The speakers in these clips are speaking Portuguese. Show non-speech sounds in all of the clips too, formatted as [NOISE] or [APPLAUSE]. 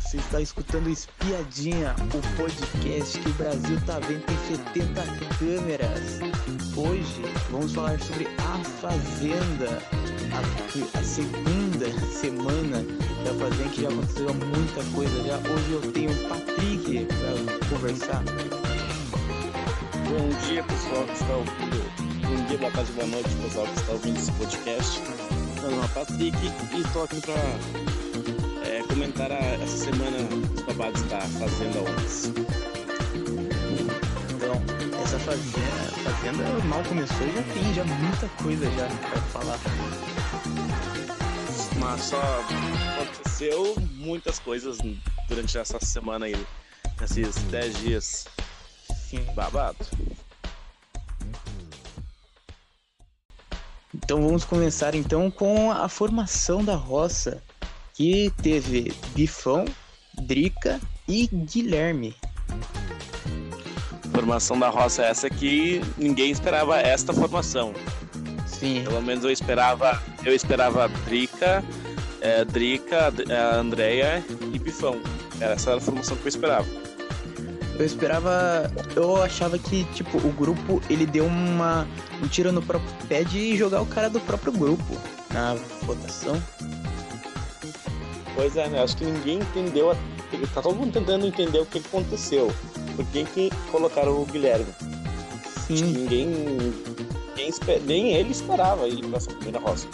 você está escutando Espiadinha, o podcast que o Brasil tá vendo tem 70 câmeras. Hoje vamos falar sobre A Fazenda, a, a segunda semana da Fazenda, que já aconteceu muita coisa já. Hoje eu tenho o Patrick para conversar. Bom dia, pessoal que está ouvindo. Bom dia, boa tarde, boa noite, pessoal que está ouvindo esse podcast. Meu nome é Patrick e estou aqui para é, comentar a, essa semana os babados da Fazenda 11. Então, essa fazenda, fazenda mal começou já tem já muita coisa já para falar. Mas só aconteceu muitas coisas durante essa semana aí, esses 10 dias. Sim. Babado. Então vamos começar então com a formação da roça, que teve Bifão, Drica e Guilherme. Formação da roça é essa que ninguém esperava esta formação. Sim. Pelo menos eu esperava, eu esperava Drica, é, Drica, é, Andrea e Bifão. Essa era a formação que eu esperava. Eu esperava. Eu achava que, tipo, o grupo ele deu uma. um tiro no próprio pé de jogar o cara do próprio grupo na votação. Pois é, né? Acho que ninguém entendeu. a- Tá todo mundo tentando entender o que aconteceu. Por que, que colocaram o Guilherme? Acho que Sim. ninguém. ninguém espe- nem ele esperava ir pra essa primeira roça.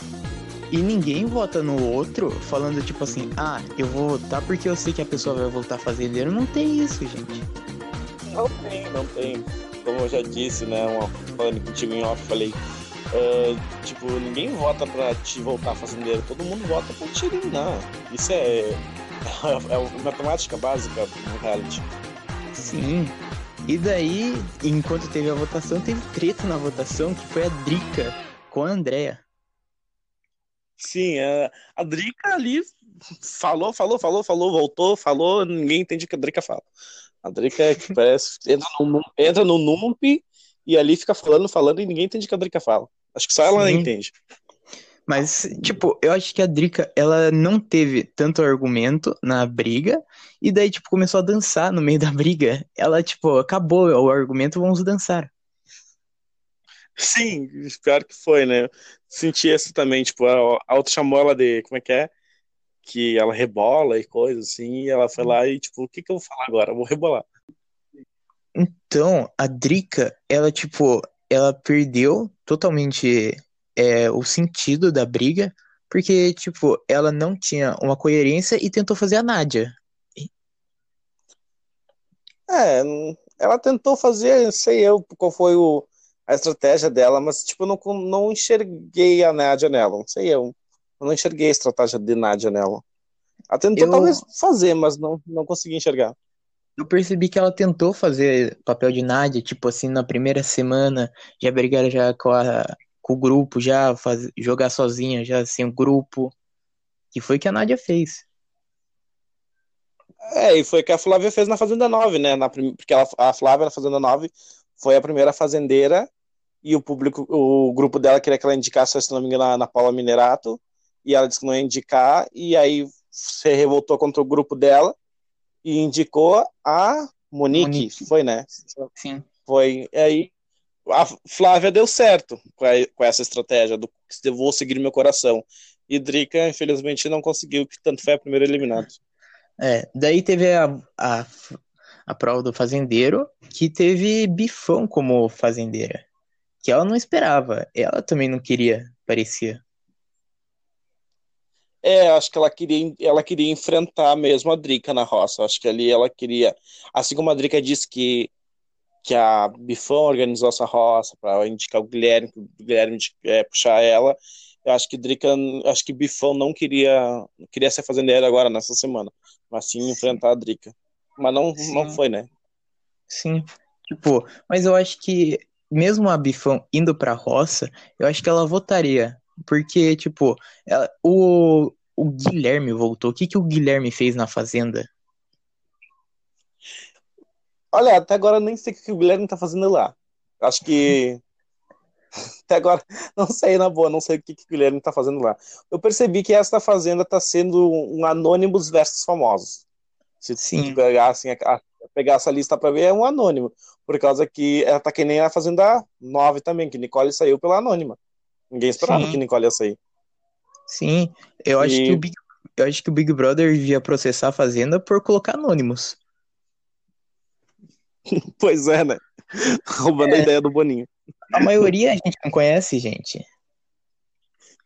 E ninguém vota no outro falando, tipo assim, ah, eu vou votar porque eu sei que a pessoa vai voltar fazendeiro. Não tem isso, gente. Não tem, não tem. Como eu já disse, né? Uma, falando contigo em off, falei. É, tipo, ninguém vota pra te voltar fazendeiro, todo mundo vota pra te eliminar. Isso é, é, é matemática básica no reality. Sim. E daí, enquanto teve a votação, teve treta na votação, que foi a Drica com a Andrea. Sim, é, a Drica ali falou, falou, falou, falou, voltou, falou, ninguém entende o que a Drica fala. A Drica é que parece, entra no, entra no Nump e ali fica falando, falando e ninguém entende o que a Drica fala. Acho que só ela Sim. entende. Mas, tipo, eu acho que a Drica, ela não teve tanto argumento na briga, e daí, tipo, começou a dançar no meio [LAUGHS] da briga. Ela, tipo, acabou o argumento, vamos dançar. Sim, pior que foi, né? Senti isso também, tipo, a, outra chamou ela de, como é que é? Que ela rebola e coisa assim, e ela foi lá e, tipo, o que que eu vou falar agora? Eu vou rebolar. Então, a Drica, ela, tipo, ela perdeu totalmente é, o sentido da briga, porque, tipo, ela não tinha uma coerência e tentou fazer a Nádia. É, ela tentou fazer, sei eu qual foi o, a estratégia dela, mas tipo, eu não, não enxerguei a Nádia nela, não sei eu. Eu não enxerguei a estratégia de Nádia nela. Ela tentou Eu- talvez fazer, mas não, não consegui enxergar. Eu percebi que ela tentou fazer papel de Nádia, tipo assim, na primeira semana, já brigaram já com, a- com o grupo, já faz, jogar sozinha, já sem o grupo. Que foi que a Nádia fez. É, e foi que a Flávia fez na Fazenda 9, né? Na, porque ela, a Flávia na Fazenda 9 foi a primeira fazendeira e o público, o grupo dela queria que ela indicasse, se não me engano, na, na Paula Minerato, e ela disse que não ia indicar, e aí se revoltou contra o grupo dela e indicou a Monique, Monique. foi, né? Sim. Foi. E aí a Flávia deu certo com, a- com essa estratégia do eu vou seguir meu coração. E Drica, infelizmente, não conseguiu, que tanto foi a primeira eliminada. É, daí teve a, a, a prova do fazendeiro, que teve Bifão como fazendeira. Que ela não esperava. Ela também não queria, parecia. É, acho que ela queria, ela queria enfrentar mesmo a Drica na roça. Acho que ali ela queria. Assim como a Drica disse que, que a Bifão organizou essa roça para indicar o Guilherme, que o Guilherme é, puxar ela. Eu acho que Drica, acho que Bifão não queria, queria ser fazendeira agora nessa semana, mas sim enfrentar a Drica. Mas não, não Sim. foi, né? Sim. Tipo, mas eu acho que mesmo a Bifão indo pra roça, eu acho que ela votaria. Porque, tipo, ela- o, o Guilherme voltou. O que, que o Guilherme fez na fazenda? Olha, até agora eu nem sei o que o Guilherme tá fazendo lá. Acho que. [LAUGHS] Até agora, não sei, na boa, não sei o que, que o Guilherme tá fazendo lá. Eu percebi que esta fazenda tá sendo um Anonymous versus famosos. Se Sim. pegar, assim, a, a, pegar essa lista para ver, é um anônimo. Por causa que ela tá que nem a Fazenda 9 também, que Nicole saiu pela anônima. Ninguém esperava Sim. que Nicole ia sair. Sim, eu acho E- que o Big, eu acho que o Big Brother devia processar a Fazenda por colocar anônimos. [LAUGHS] Pois é, né? Roubando a É. ideia do Boninho. A maioria a gente não conhece, gente.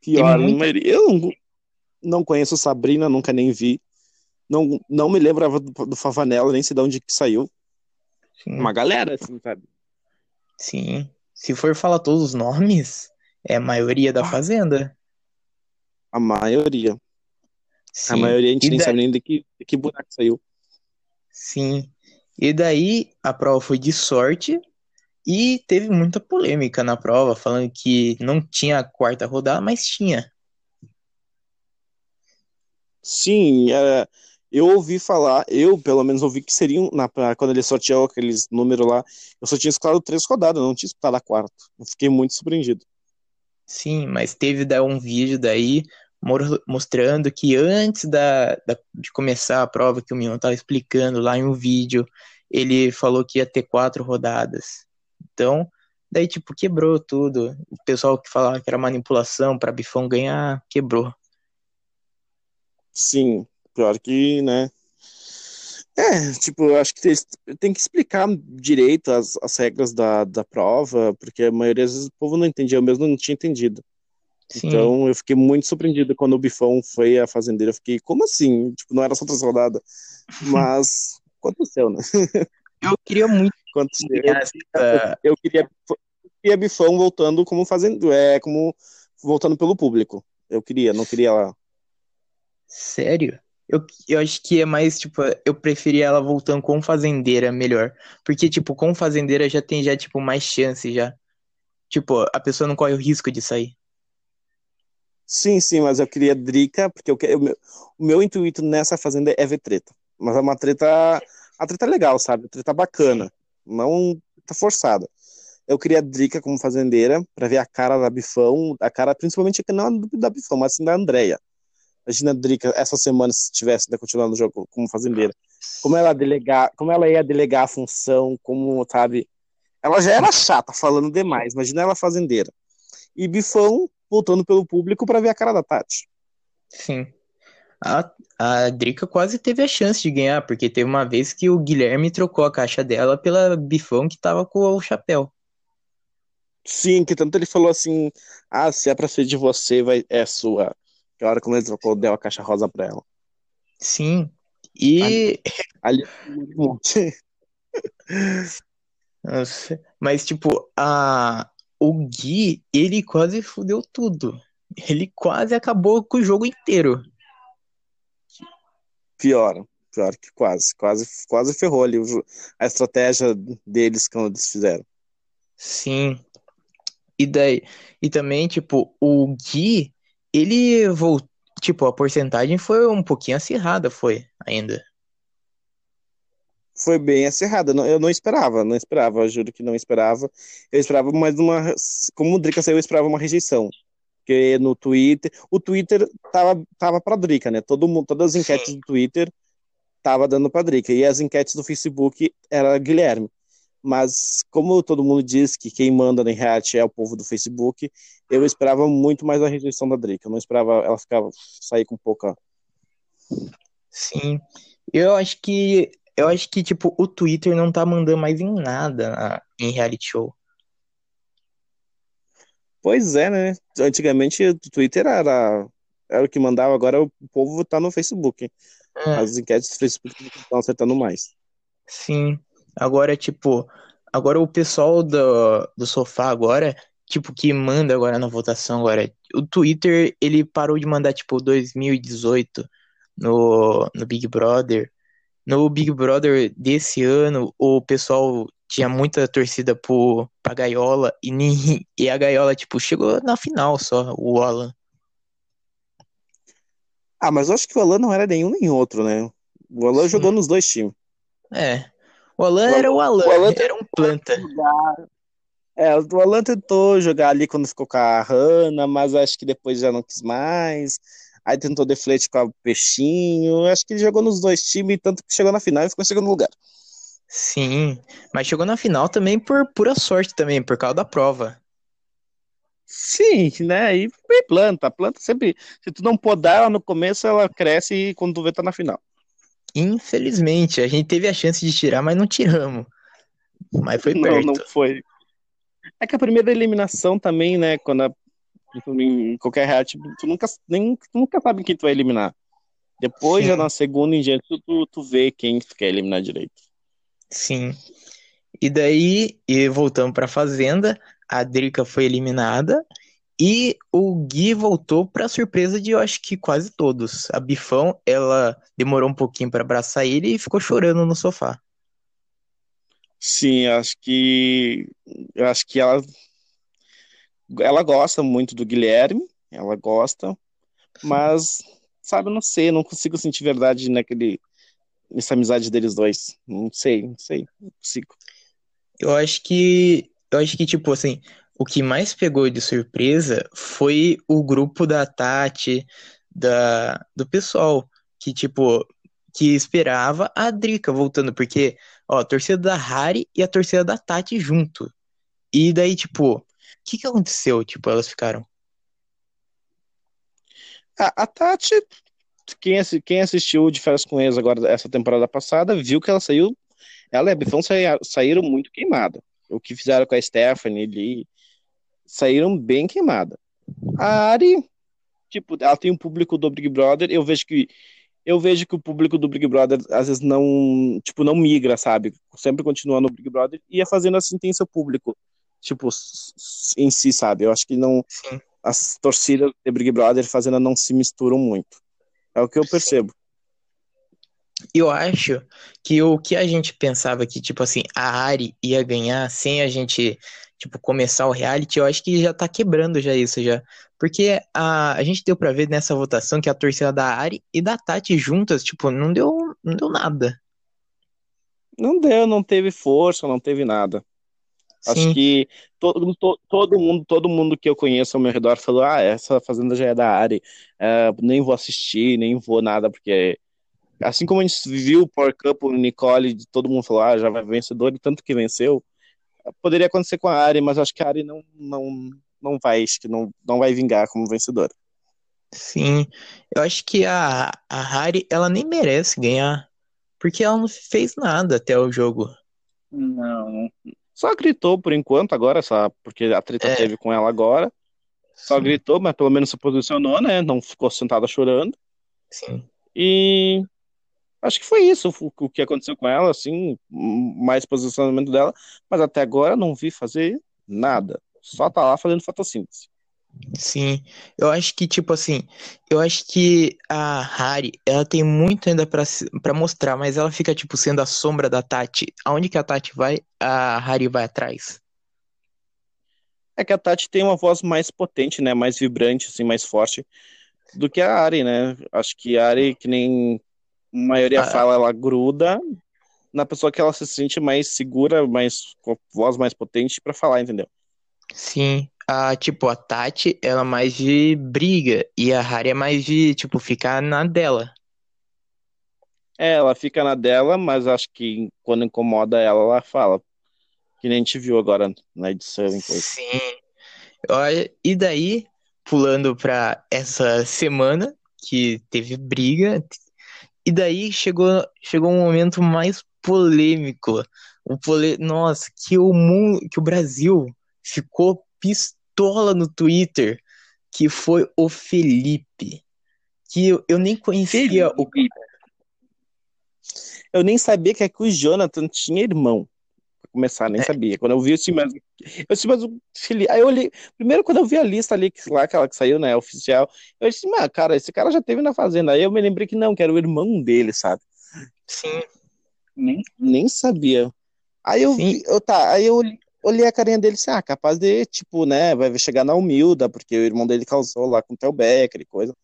Pior, Tem muita- maioria- eu não, não conheço Sabrina, nunca nem vi. Não, não me lembrava do, do Favanella, nem sei de onde que saiu. Sim, Uma galera, assim, sabe? sim. Se for falar todos os nomes, é a maioria da Ah. Fazenda. A maioria. A Sim, maioria a gente E nem daí- sabe nem de que, de que buraco saiu. sim. E daí a prova foi de sorte e teve muita polêmica na prova, falando que não tinha a quarta rodada, mas tinha. Sim, é, eu ouvi falar, eu pelo menos ouvi que seriam, na, quando ele sorteou aqueles números lá, eu só tinha escutado três rodadas, não tinha escutado a quarta. Eu fiquei muito surpreendido. Sim, mas teve um vídeo daí mostrando que antes da, da- de começar a prova que o Mion estava explicando lá em um vídeo, ele falou que ia ter quatro rodadas. Então, daí tipo quebrou tudo. O pessoal que falava que era manipulação para Bifão ganhar, quebrou. Sim, pior que, né? É, tipo, eu acho que tem, que explicar direito as, as regras da, da prova, porque a maioria das vezes o povo não entendia, eu mesmo não tinha entendido. Sim, Então eu fiquei muito surpreendido quando o Bifão foi a fazendeira. Eu fiquei, como assim? Tipo, não era só três rodadas. Mas [LAUGHS] aconteceu, né? eu queria muito Aconteceu. essa. Eu queria, eu queria Bifão voltando como fazendo, é, como voltando pelo público. Eu queria, não queria lá. Sério? Eu, eu acho que é mais, tipo, eu preferia ela voltando com fazendeira melhor. Porque, tipo, com fazendeira já tem, já, tipo, mais chance já. Tipo, a pessoa não corre o risco de sair. Sim, sim, mas eu queria Drica, porque eu, o meu, o meu intuito nessa fazenda é ver treta. Mas é uma treta, a treta legal, sabe? Treta bacana, não tá forçada. Eu queria Drica como fazendeira pra ver a cara da Bifão, a cara principalmente não da Bifão, mas sim da Andrea. Imagina a Drica essa semana se tivesse ainda continuado no jogo como fazendeira. Como ela delegar, como ela ia delegar a função, como, sabe? Ela já era chata falando demais, imagina ela fazendeira. E Bifão voltando pelo público pra ver a cara da Tati. Sim. A, a Drica quase teve a chance de ganhar, porque teve uma vez que o Guilherme trocou a caixa dela pela bifão que tava com o chapéu. Sim, que tanto ele falou assim: ah, se é pra ser de você, vai, é sua. Que a hora que ele trocou, deu a caixa rosa pra ela. Sim. E. Ali. [LAUGHS] Nossa, Mas, tipo, a... o Gui, ele quase fudeu tudo. Ele quase acabou com o jogo inteiro. Pior, pior que quase, quase, quase ferrou ali o a estratégia deles quando eles fizeram. Sim. E daí, e também, tipo, o Gui, ele voltou, tipo, a porcentagem foi um pouquinho acirrada, foi, ainda. Foi bem acirrada, eu não esperava, não esperava, eu juro que não esperava. Eu esperava mais uma, como o Drica saiu, eu esperava uma rejeição. Porque no Twitter, o Twitter tava, tava pra Drica, né? Todo mundo, todas as enquetes Sim. do Twitter tava dando pra Drica, e as enquetes do Facebook era Guilherme. Mas como todo mundo diz que quem manda no reality é o povo do Facebook, eu esperava muito mais a rejeição da Drica. Eu não esperava ela ficar sair com pouca. Sim. Eu acho que, eu acho que, tipo, o Twitter não tá mandando mais em nada na- em reality show. Pois é, né? Antigamente o Twitter era, era o que mandava, agora o povo tá no Facebook. É. As enquetes do Facebook estão acertando mais. Sim. Agora, tipo, agora o pessoal do, do sofá agora, tipo, que manda agora na votação agora, o Twitter, ele parou de mandar, tipo, 2018 no, no Big Brother. No Big Brother desse ano, o pessoal tinha muita torcida pro, pra Gaiola e, nem, [LAUGHS] e a Gaiola, tipo, chegou na final só, o Alan. Ah, mas eu acho que o Alan não era nenhum nem outro, né? O Alan Sim. jogou nos dois times. É. O Alan O era o Alan, o Alan era um planta. É, o Alan tentou jogar ali quando ficou com a Hannah, mas acho que depois já não quis mais. aí tentou deflete com o Peixinho. Acho que ele jogou nos dois times, tanto que chegou na final e ficou em segundo lugar. Sim, mas chegou na final também por pura sorte também, por causa da prova. Sim, né? E, planta, planta sempre. Se tu não podar ela no começo, ela cresce e quando tu vê, tá na final. Infelizmente, a gente teve a chance de tirar, mas não tiramos. Mas foi perto. Não, não foi. É que a primeira eliminação também, né? Quando a, em qualquer reality, tu nunca, nem, tu nunca sabe quem tu vai eliminar. Depois, Sim. já na segunda em diante, tu, tu vê quem tu quer eliminar direito. Sim. E daí, e voltando pra Fazenda, a Drica foi eliminada e o Gui voltou para surpresa de eu acho que quase todos. A Bifão, ela demorou um pouquinho para abraçar ele e ficou chorando no sofá. Sim, acho que eu acho que ela ela gosta muito do Guilherme, ela gosta, mas sabe, não sei, não consigo sentir verdade naquele nessa amizade deles dois. Não sei, não sei, não consigo. Eu acho que eu acho que tipo assim, o que mais pegou de surpresa foi o grupo da Tati, da, do pessoal, que, tipo, que esperava a Drica voltando, porque, ó, a torcida da Harry e a torcida da Tati junto. E daí, tipo, o que que aconteceu? Tipo, elas ficaram. A, a Tati, quem, quem assistiu de férias com eles agora, essa temporada passada, viu que ela saiu, ela e a Bifão saíram muito queimada. O que fizeram com a Stephanie ali, saíram bem queimada. A Ari, tipo, ela tem um público do Big Brother, eu vejo que eu vejo que o público do Big Brother às vezes não, tipo, não migra, sabe? Sempre continua no Big Brother e a fazendo assim tem seu público, tipo, em si, sabe? Eu acho que não Sim. as torcidas de Big Brother fazendo não se misturam muito. É o que eu percebo. Eu acho que o que a gente pensava que, tipo assim, a Ari ia ganhar sem a gente tipo, começar o reality, eu acho que já tá quebrando já isso já. Porque a, a gente deu pra ver nessa votação que a torcida da Ari e da Tati juntas, tipo, não deu, não deu nada. Não deu, não teve força, não teve nada. Sim. Acho que todo, to, todo mundo, todo mundo que eu conheço ao meu redor falou: ah, essa fazenda já é da Ari, é, nem vou assistir, nem vou nada, porque assim como a gente viu o Power Cup, o Nicole, todo mundo falou: ah, já vai vencedor, e tanto que venceu poderia acontecer com a Ari, mas acho que a Ari não, não, não vai, acho que não, não vai vingar como vencedora. Sim, eu acho que a, a Harry, ela nem merece ganhar, porque ela não fez nada até o jogo. Não. Só gritou por enquanto agora, só porque a treta é. teve com ela agora. Só Sim. gritou, mas pelo menos se posicionou, né? Não ficou sentada chorando. Sim. E Acho que foi isso o, que aconteceu com ela, assim, mais posicionamento dela, mas até agora não vi fazer nada. Só tá lá fazendo fotossíntese. Sim, eu acho que, tipo assim, eu acho que a Hari, ela tem muito ainda para mostrar, mas ela fica, tipo, sendo a sombra da Tati. Aonde que a Tati vai, a Hari vai atrás. É que a Tati tem uma voz mais potente, né, mais vibrante, assim, mais forte do que a Ari, né? Acho que a Ari, que nem a maioria ah, fala, ela gruda na pessoa que ela se sente mais segura, mais com voz mais potente para falar, entendeu? Sim. A, tipo, a Tati, ela é mais de briga e a Harry é mais de, tipo, ficar na dela. É, ela fica na dela, mas acho que quando incomoda ela, ela fala. Que nem a gente viu agora na edição. Sim. Olha, e daí, pulando pra essa semana, que teve briga, e daí chegou, chegou um momento mais polêmico. O pole... Nossa, que o mundo, que o Brasil ficou pistola no Twitter, que foi o Felipe. Que eu, eu nem conhecia Felipe. o Eu nem sabia que, é que o Jonathan tinha irmão começar, nem é. sabia. Quando eu vi assim, mas. Eu disse, mas o Felipe. Aí eu olhei. Primeiro, quando eu vi a lista ali, lá, aquela que saiu, né, oficial, eu disse, mas, cara, esse cara já teve na fazenda. Aí eu me lembrei que não, que era o irmão dele, sabe? Sim. Nem, nem sabia. Aí eu vi, eu tá, aí eu olhei a carinha dele e disse, ah, capaz de, tipo, né, vai chegar na humilda, porque o irmão dele causou lá com o Theo Becker e coisa.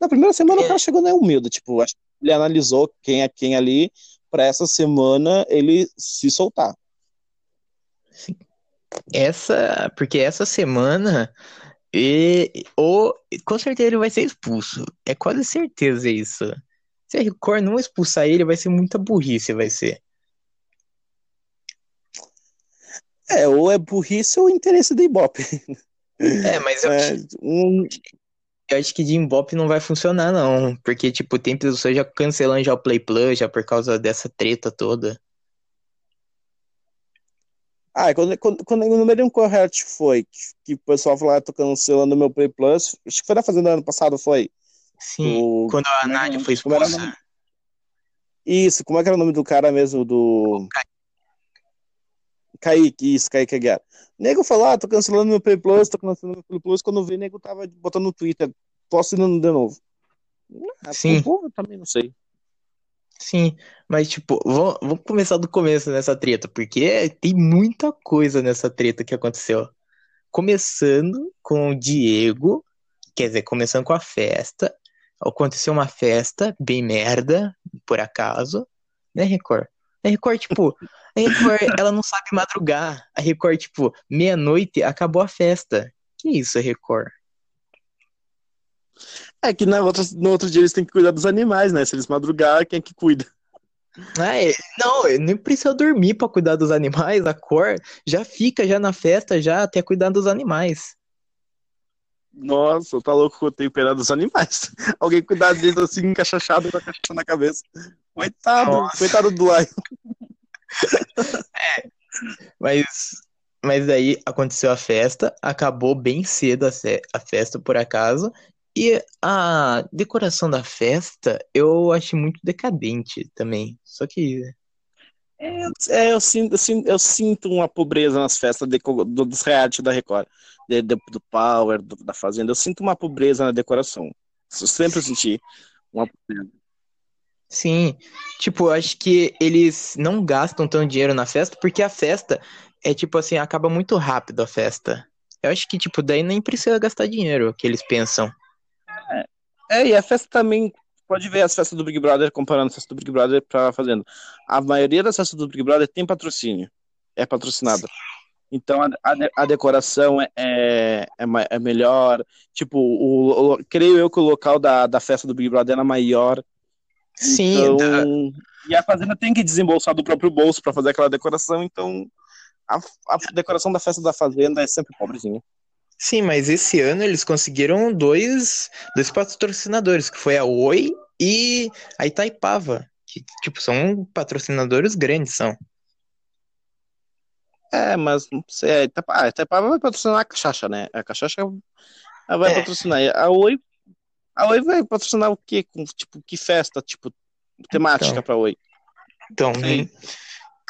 Na primeira semana é. o cara chegou na humilda, tipo, acho que ele analisou quem é quem ali, para essa semana ele se soltar. Essa, porque essa semana E, ou, com certeza ele vai ser expulso. É quase certeza isso. Se a Record não expulsar ele, vai ser muita burrice, vai ser. É, ou é burrice ou interesse do Ibope. É, mas eu, É, um, eu acho que de Ibope não vai funcionar, não. Porque, tipo, tem pessoas já cancelando já o Play Plus, já por causa dessa treta toda. Ah, quando, quando, quando o número correto foi que, que o pessoal falou, ah, tô cancelando o meu Play Plus, acho que foi na Fazenda ano passado, foi? Sim, O- quando a Nádia foi era o expulsa. Isso, como é que era o nome do cara mesmo, do... Kaique, isso, Kaique Aguiar. Nego falou, ah, tô cancelando meu Play Plus, tô cancelando meu Play Plus, quando vi, nego tava botando no Twitter, tô assinando de novo. Ah, Sim. pô, eu também não sei. Sim, mas tipo, vamos, vamos começar do começo nessa treta, porque tem muita coisa nessa treta que aconteceu. Começando com o Diego, quer dizer, começando com a festa. Aconteceu uma festa bem merda, por acaso, né, Record? A Record, tipo, a Record, [LAUGHS] ela não sabe madrugar. A Record, tipo, meia-noite acabou a festa. Que isso, Record? É que na outra, no outro dia eles têm que cuidar dos animais, né? Se eles madrugar, quem é que cuida? Ah, é- não, nem precisa dormir pra cuidar dos animais, a cor já fica já na festa, já até cuidar dos animais. Nossa, tá louco que eu tenho pena dos animais. [LAUGHS] Alguém cuidar deles assim, encaixachado com a cachaça na cabeça. Coitado, Nossa. coitado do Lion. [LAUGHS] Mas, mas aí aconteceu a festa, acabou bem cedo a, a festa, por acaso, e a decoração da festa eu achei muito decadente também. Só que, É, eu sinto, eu sinto, eu sinto uma pobreza nas festas de- do- dos reality da Record, de- de- do Power, do- da Fazenda. Eu sinto uma pobreza na decoração. Eu sempre senti uma pobreza. sim, tipo, eu acho que eles não gastam tanto dinheiro na festa, porque a festa é tipo assim, acaba muito rápido a festa. Eu acho que, tipo, daí nem precisa gastar dinheiro, que eles pensam. É, e a festa também. Pode ver as festas do Big Brother, comparando a festa do Big Brother pra Fazenda. A maioria das festas do Big Brother tem patrocínio. É patrocinada. Então a, a, a decoração é, é, é, é melhor. Tipo, o, o- creio eu que o local da, da festa do Big Brother era maior. Sim, Então, e a Fazenda tem que desembolsar do próprio bolso para fazer aquela decoração, então a, a decoração da festa da Fazenda é sempre pobrezinha. Sim, mas esse ano eles conseguiram dois, dois patrocinadores, que foi a Oi e a Itaipava, que, tipo, são patrocinadores grandes, são. É, mas não sei, a Itaipa- a Itaipava vai patrocinar a Cachaça, né? A Cachaça vai É. patrocinar. A Oi, a Oi vai patrocinar o quê? Com, tipo, que festa, tipo, temática Então. pra Oi? Então, Sei.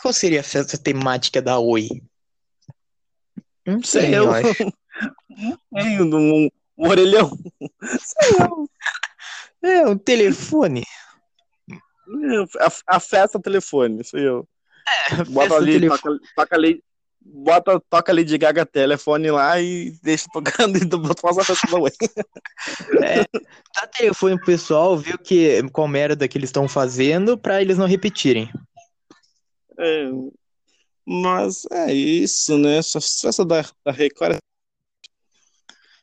qual seria a festa temática da Oi? Não Sei sei, eu. eu [LAUGHS] acho. Sei, um, um, orelhão. É, um telefone. A, a festa telefone, sei eu. Bota festa ali, toca, toca ali, bota, toca ali de Gaga telefone lá e deixa tocando e bota faz a festa da Oi. É, dá telefone pro pessoal, ver o que, qual merda que eles estão fazendo pra eles não repetirem. É, mas é isso, né? Essa festa da, da Record.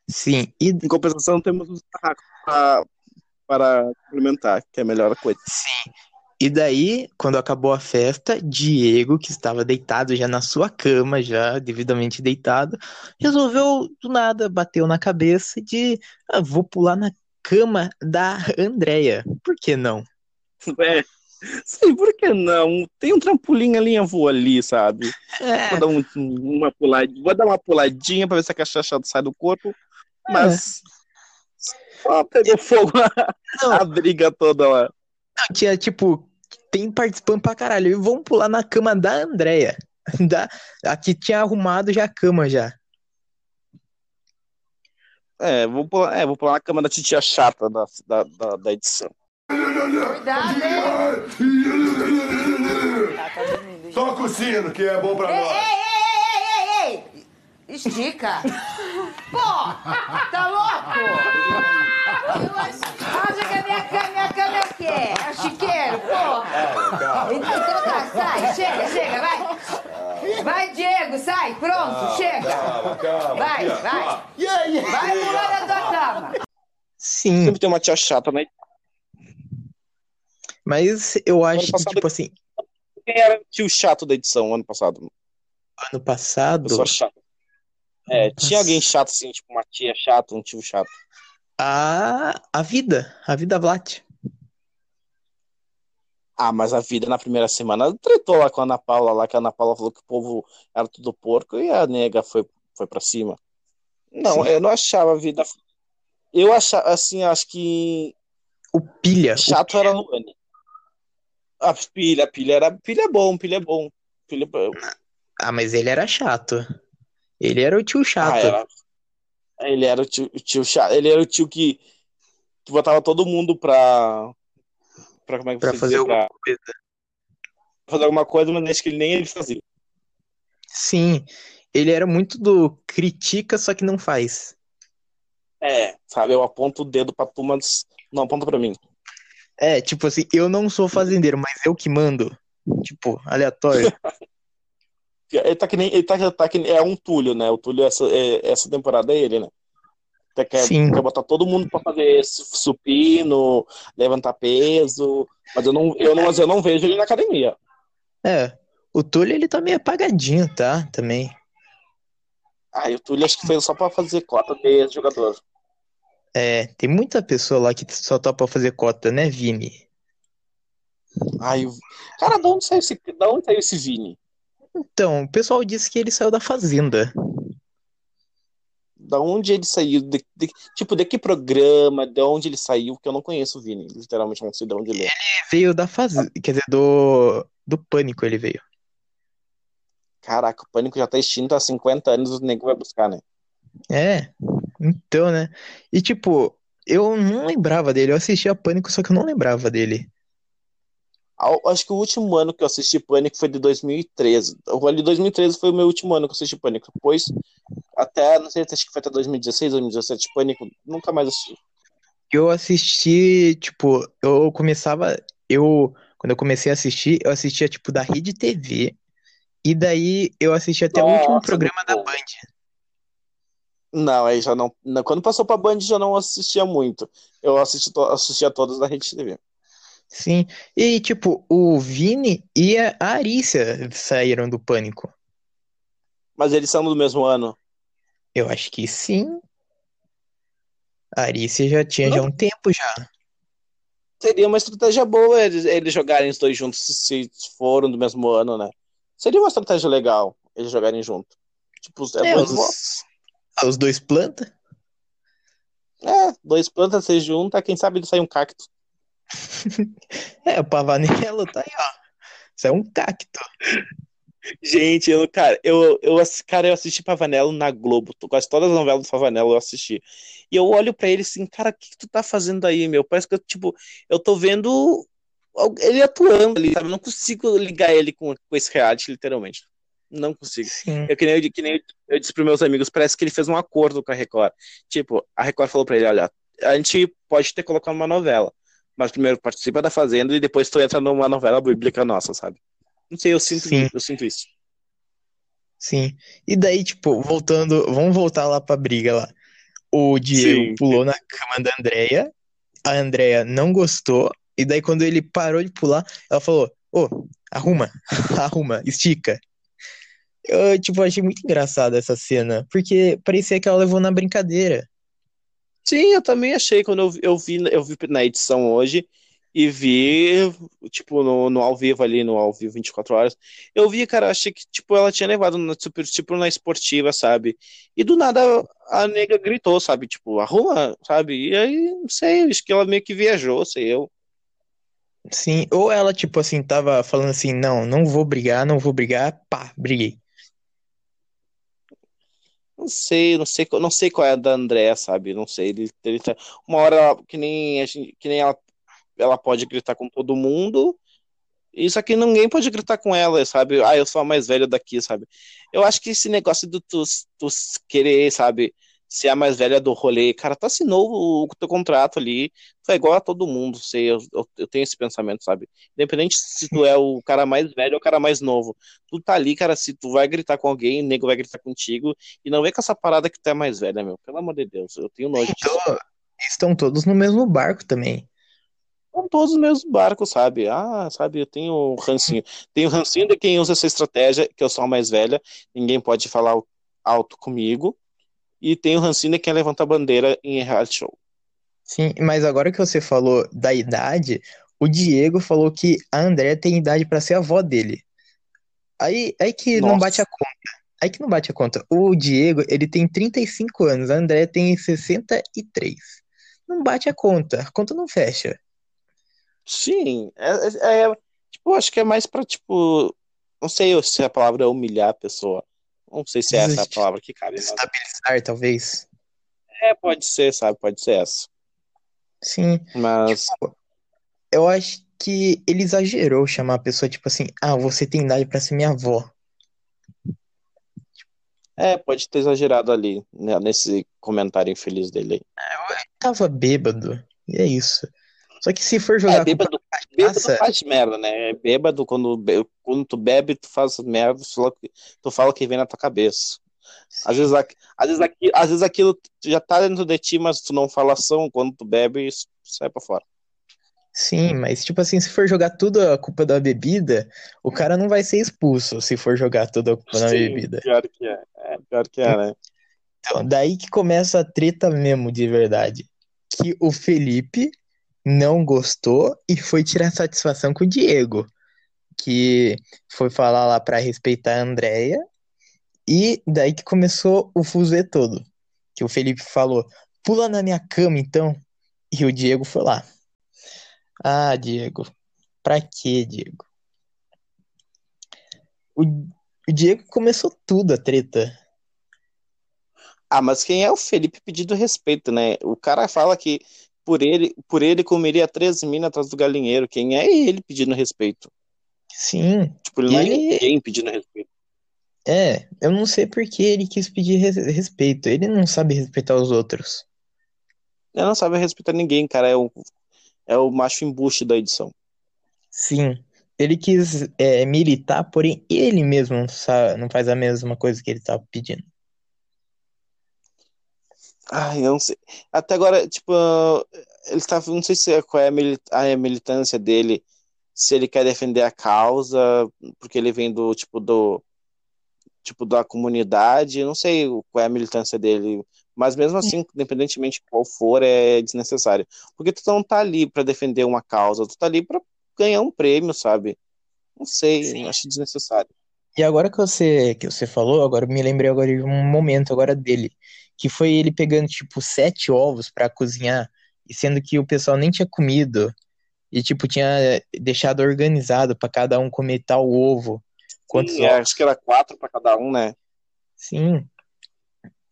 Sim, e Em compensação, temos os barracos pra- para complementar, que é a melhor coisa. Sim. E daí, quando acabou a festa, Diego, que estava deitado já na sua cama, já devidamente deitado, resolveu do nada, bateu na cabeça de ah, vou pular na cama da Andrea. Por que não? [LAUGHS] É. Sei, por que não? Tem um trampolim ali, eu vou ali, sabe? É, Vou dar, um- uma puladinha, vou dar uma puladinha pra ver se a cachaça sai do corpo, mas só pegou fogo não, a briga toda lá. tinha tipo, tem participante pra caralho, e vamos pular na cama da Andrea. [LAUGHS] Da, aqui tinha arrumado já a cama já. É, vou pular, é, vou pular na cama da titia chata da, da, da, da edição. Cuidado, hein? Toca o sino, que é bom pra Ei, nós. ei, ei, ei, ei, ei! Estica! [LAUGHS] Pô! Tá louco? Acha que a minha cama, minha cama é o quê? É chiqueiro, porra! Então tá, sai, chega, chega, vai! Vai, Diego, sai, pronto, chega! Calma, calma. Vai, vai! Vai pular da tua cama. Sim, Sempre tem uma tia chata, né? mas eu acho que, tipo assim, Quem era o tio chato da edição ano passado? ano passado, Pessoa chata. É, tinha alguém chato assim, tipo uma tia chata, um tio chato. a, a vida, a vida Vlat. Ah, mas a vida na primeira semana tretou lá com a Ana Paula, lá que a Ana Paula falou que o povo era tudo porco e a nega foi, foi pra cima. Não, Sim. eu não achava a vida. Eu achava, assim, acho que O pilha, o- chato era a Luane. A pilha, a pilha era. Pilha é bom, pilha é bom. Pilha é bom. ah, mas ele era chato. Ele era o tio chato. Ah, era. Ele era o tio, o tio chato. Ele era o tio que, que botava todo mundo pra. Pra como é que Pra fazer dizer? alguma Pra coisa. fazer alguma coisa, mas acho que ele nem ele fazia. Sim, ele era muito do critica, só que não faz. É, sabe? Eu aponto o dedo pra tu, mas não aponta pra mim. É, tipo assim, eu não sou fazendeiro, mas eu que mando. Tipo, aleatório. [LAUGHS] Ele tá que nem. Ele tá, tá que é um Túlio, né? O Túlio, essa, é- essa temporada é ele, né? Quer, quer, Sim. quer botar todo mundo pra fazer su- supino, levantar peso. Mas eu não, eu não, mas eu não vejo ele na academia. É, o Túlio ele tá meio apagadinho, tá? Também. Ah, e o Túlio acho que fez só pra fazer cota de jogador. É, tem muita pessoa lá que só topa fazer cota, né, Vini? Ai, cara, de onde saiu esse, de onde saiu esse Vini? Então, o pessoal disse que ele saiu da fazenda. Da onde ele saiu? De, de- tipo, de que programa? De onde ele saiu? Que eu não conheço o Vini. Literalmente não sei de onde ele é. Ele veio da fazenda, quer dizer, do do Pânico ele veio. Caraca, o Pânico já tá extinto há 50 anos, o nego vai buscar, né? É, então, né? E tipo, eu não lembrava dele, eu assistia Pânico, só que eu não lembrava dele. Acho que o último ano que eu assisti Pânico foi de 2013. O ano de 2013 foi o meu último ano que eu assisti Pânico. Depois, até, não sei, acho que foi até 2016, 2017, Pânico, nunca mais assisti. Eu assisti, tipo, eu começava, eu, quando eu comecei a assistir, eu assistia, tipo, da Rede TV, e daí eu assisti até o último Nossa, programa da. Band. Não, aí já não, Quando passou pra Band já não assistia muito. Eu assisti, assistia todas da Rede TV. Sim, e tipo, o Vini e a Arícia saíram do Pânico. Mas eles são do mesmo ano. Eu acho que sim. A Arícia já tinha já um tempo já. Seria uma estratégia boa eles, eles jogarem os dois juntos se se foram do mesmo ano, né? Seria uma estratégia legal eles jogarem junto. Tipo, é, É, dois, os, ah, os dois planta. é, dois plantas se juntam, quem sabe ele sai um cacto. [LAUGHS] É, o Pavanello tá aí, ó. Isso é um cacto. Gente, eu, cara, eu, eu, cara, eu assisti Pavanello na Globo. Quase todas as novelas do Pavanello eu assisti. E eu olho pra ele assim, cara, o que, que tu tá fazendo aí, meu? Parece que eu, tipo, eu tô vendo ele atuando ali, sabe? Eu não consigo ligar ele com, com esse reality, literalmente. Não consigo. Sim. Eu, que nem, eu, que nem eu disse pros meus amigos, parece que ele fez um acordo com a Record. Tipo, a Record falou pra ele, olha, a gente pode ter colocado uma novela, mas primeiro participa da Fazenda e depois tu entra numa novela bíblica nossa, sabe? Não sei, eu sinto, Sim. eu sinto isso. Sim. E daí, tipo, voltando, vamos voltar lá pra briga lá. O Diego Sim. pulou na cama da Andrea, a Andrea não gostou, e daí quando ele parou de pular, ela falou: Ô, arruma, [LAUGHS] arruma, estica. Eu, tipo, achei muito engraçada essa cena, porque parecia que ela levou na brincadeira. Sim, eu também achei quando eu, eu vi eu vi na edição hoje e vi, tipo, no, no ao vivo ali, no ao vivo 24 horas, eu vi, cara, achei que, tipo, ela tinha levado na, tipo, na esportiva, sabe? E do nada a nega gritou, sabe? Tipo, arruma, sabe? E aí, não sei, acho que ela meio que viajou, sei eu. Sim, ou ela, tipo assim, tava falando assim: não, não vou brigar, não vou brigar, pá, briguei. Não sei, não sei, não sei qual é a da André, sabe? Não sei, ele, ele tá, uma hora ela- que nem, a gente- que nem ela, ela pode gritar com todo mundo, isso aqui ninguém pode gritar com ela, sabe? Ah, eu sou a mais velha daqui, sabe? Eu acho que esse negócio do tu, tu querer, sabe, ser a mais velha do rolê. Cara, tá assinou o, o teu contrato ali, tu é igual a todo mundo. Sei, eu, eu, eu, tenho esse pensamento, sabe? Independente se tu [LAUGHS] é o cara mais velho ou o cara mais novo. Tu tá ali, cara, se tu vai gritar com alguém, o nego vai gritar contigo. E não vem com essa parada que tu é mais velha, meu. Pelo amor de Deus, eu tenho nojo então, disso. Estão todos no mesmo barco também. Estão todos no mesmo barco, sabe? Ah, sabe, eu tenho rancinho. Tenho rancinho de quem usa essa estratégia, que eu sou a mais velha, ninguém pode falar alto comigo e tem o Hansine que levanta a bandeira em reality show. Sim, mas agora que você falou da idade, o Diego falou que a André tem idade para ser avó dele. Aí, aí que Nossa. não bate a conta. Aí que não bate a conta. O Diego, ele tem 35 anos, a André tem 63. Não bate a conta, a conta não fecha. Sim, é, é, é tipo, acho que é mais pra, tipo, não sei se a palavra é humilhar a pessoa, não sei se é essa a palavra que cabe. Estabilizar, talvez. É, pode ser, sabe? Pode ser essa. Sim. Mas. Tipo, eu acho que ele exagerou chamar a pessoa, tipo assim, ah, você tem idade pra ser minha avó. É, pode ter exagerado ali, né, nesse comentário infeliz dele. Eu tava bêbado, e é isso. Só que se for jogar. É, bêbado, bêbado faz merda, né? Bêbado, quando, quando tu bebe, tu faz merda, tu fala, fala que vem na tua cabeça. Às vezes, às, vezes, aqui, às vezes aquilo já tá dentro de ti, mas tu não fala ação. Quando tu bebe, isso sai pra fora. Sim, mas tipo assim, se for jogar tudo a culpa da bebida, o cara não vai ser expulso se for jogar tudo a culpa Sim, da bebida. Pior que é. é. Pior que é, né? Então, daí que começa a treta mesmo, de verdade. Que o Felipe não gostou e foi tirar satisfação com o Diego, que foi falar lá para respeitar a Andrea. E daí que começou o fuzê todo. Que o Felipe falou: pula na minha cama então. E o Diego foi lá. Ah, Diego. Pra quê, Diego? O, o Diego começou tudo a treta. Ah, mas quem é o Felipe pedindo respeito, né? O cara fala que por ele, por ele comeria três minas atrás do galinheiro. Quem é ele pedindo respeito? Sim. Tipo, ele não é ninguém pedindo respeito. É, eu não sei por que ele quis pedir respeito. Ele não sabe respeitar os outros. Ele não sabe respeitar ninguém, cara. É o, é o macho embuste da edição. Sim. Ele quis é, militar, porém ele mesmo não, sabe, não faz a mesma coisa que ele estava pedindo. Ai, eu não sei. Até agora, tipo, ele está, não sei se é, qual é a militância dele, se ele quer defender a causa, porque ele vem do tipo do tipo da comunidade, não sei qual é a militância dele, mas mesmo assim, independentemente de qual for, é desnecessário, porque tu não tá ali para defender uma causa, tu tá ali para ganhar um prêmio, sabe? Não sei, Sim. acho desnecessário. E agora que você que você falou, agora me lembrei agora de um momento agora dele que foi ele pegando, tipo, sete ovos para cozinhar, e sendo que o pessoal nem tinha comido, e, tipo, tinha deixado organizado para cada um comer tal ovo. Quantos Sim, é, acho que era quatro para cada um, né? Sim.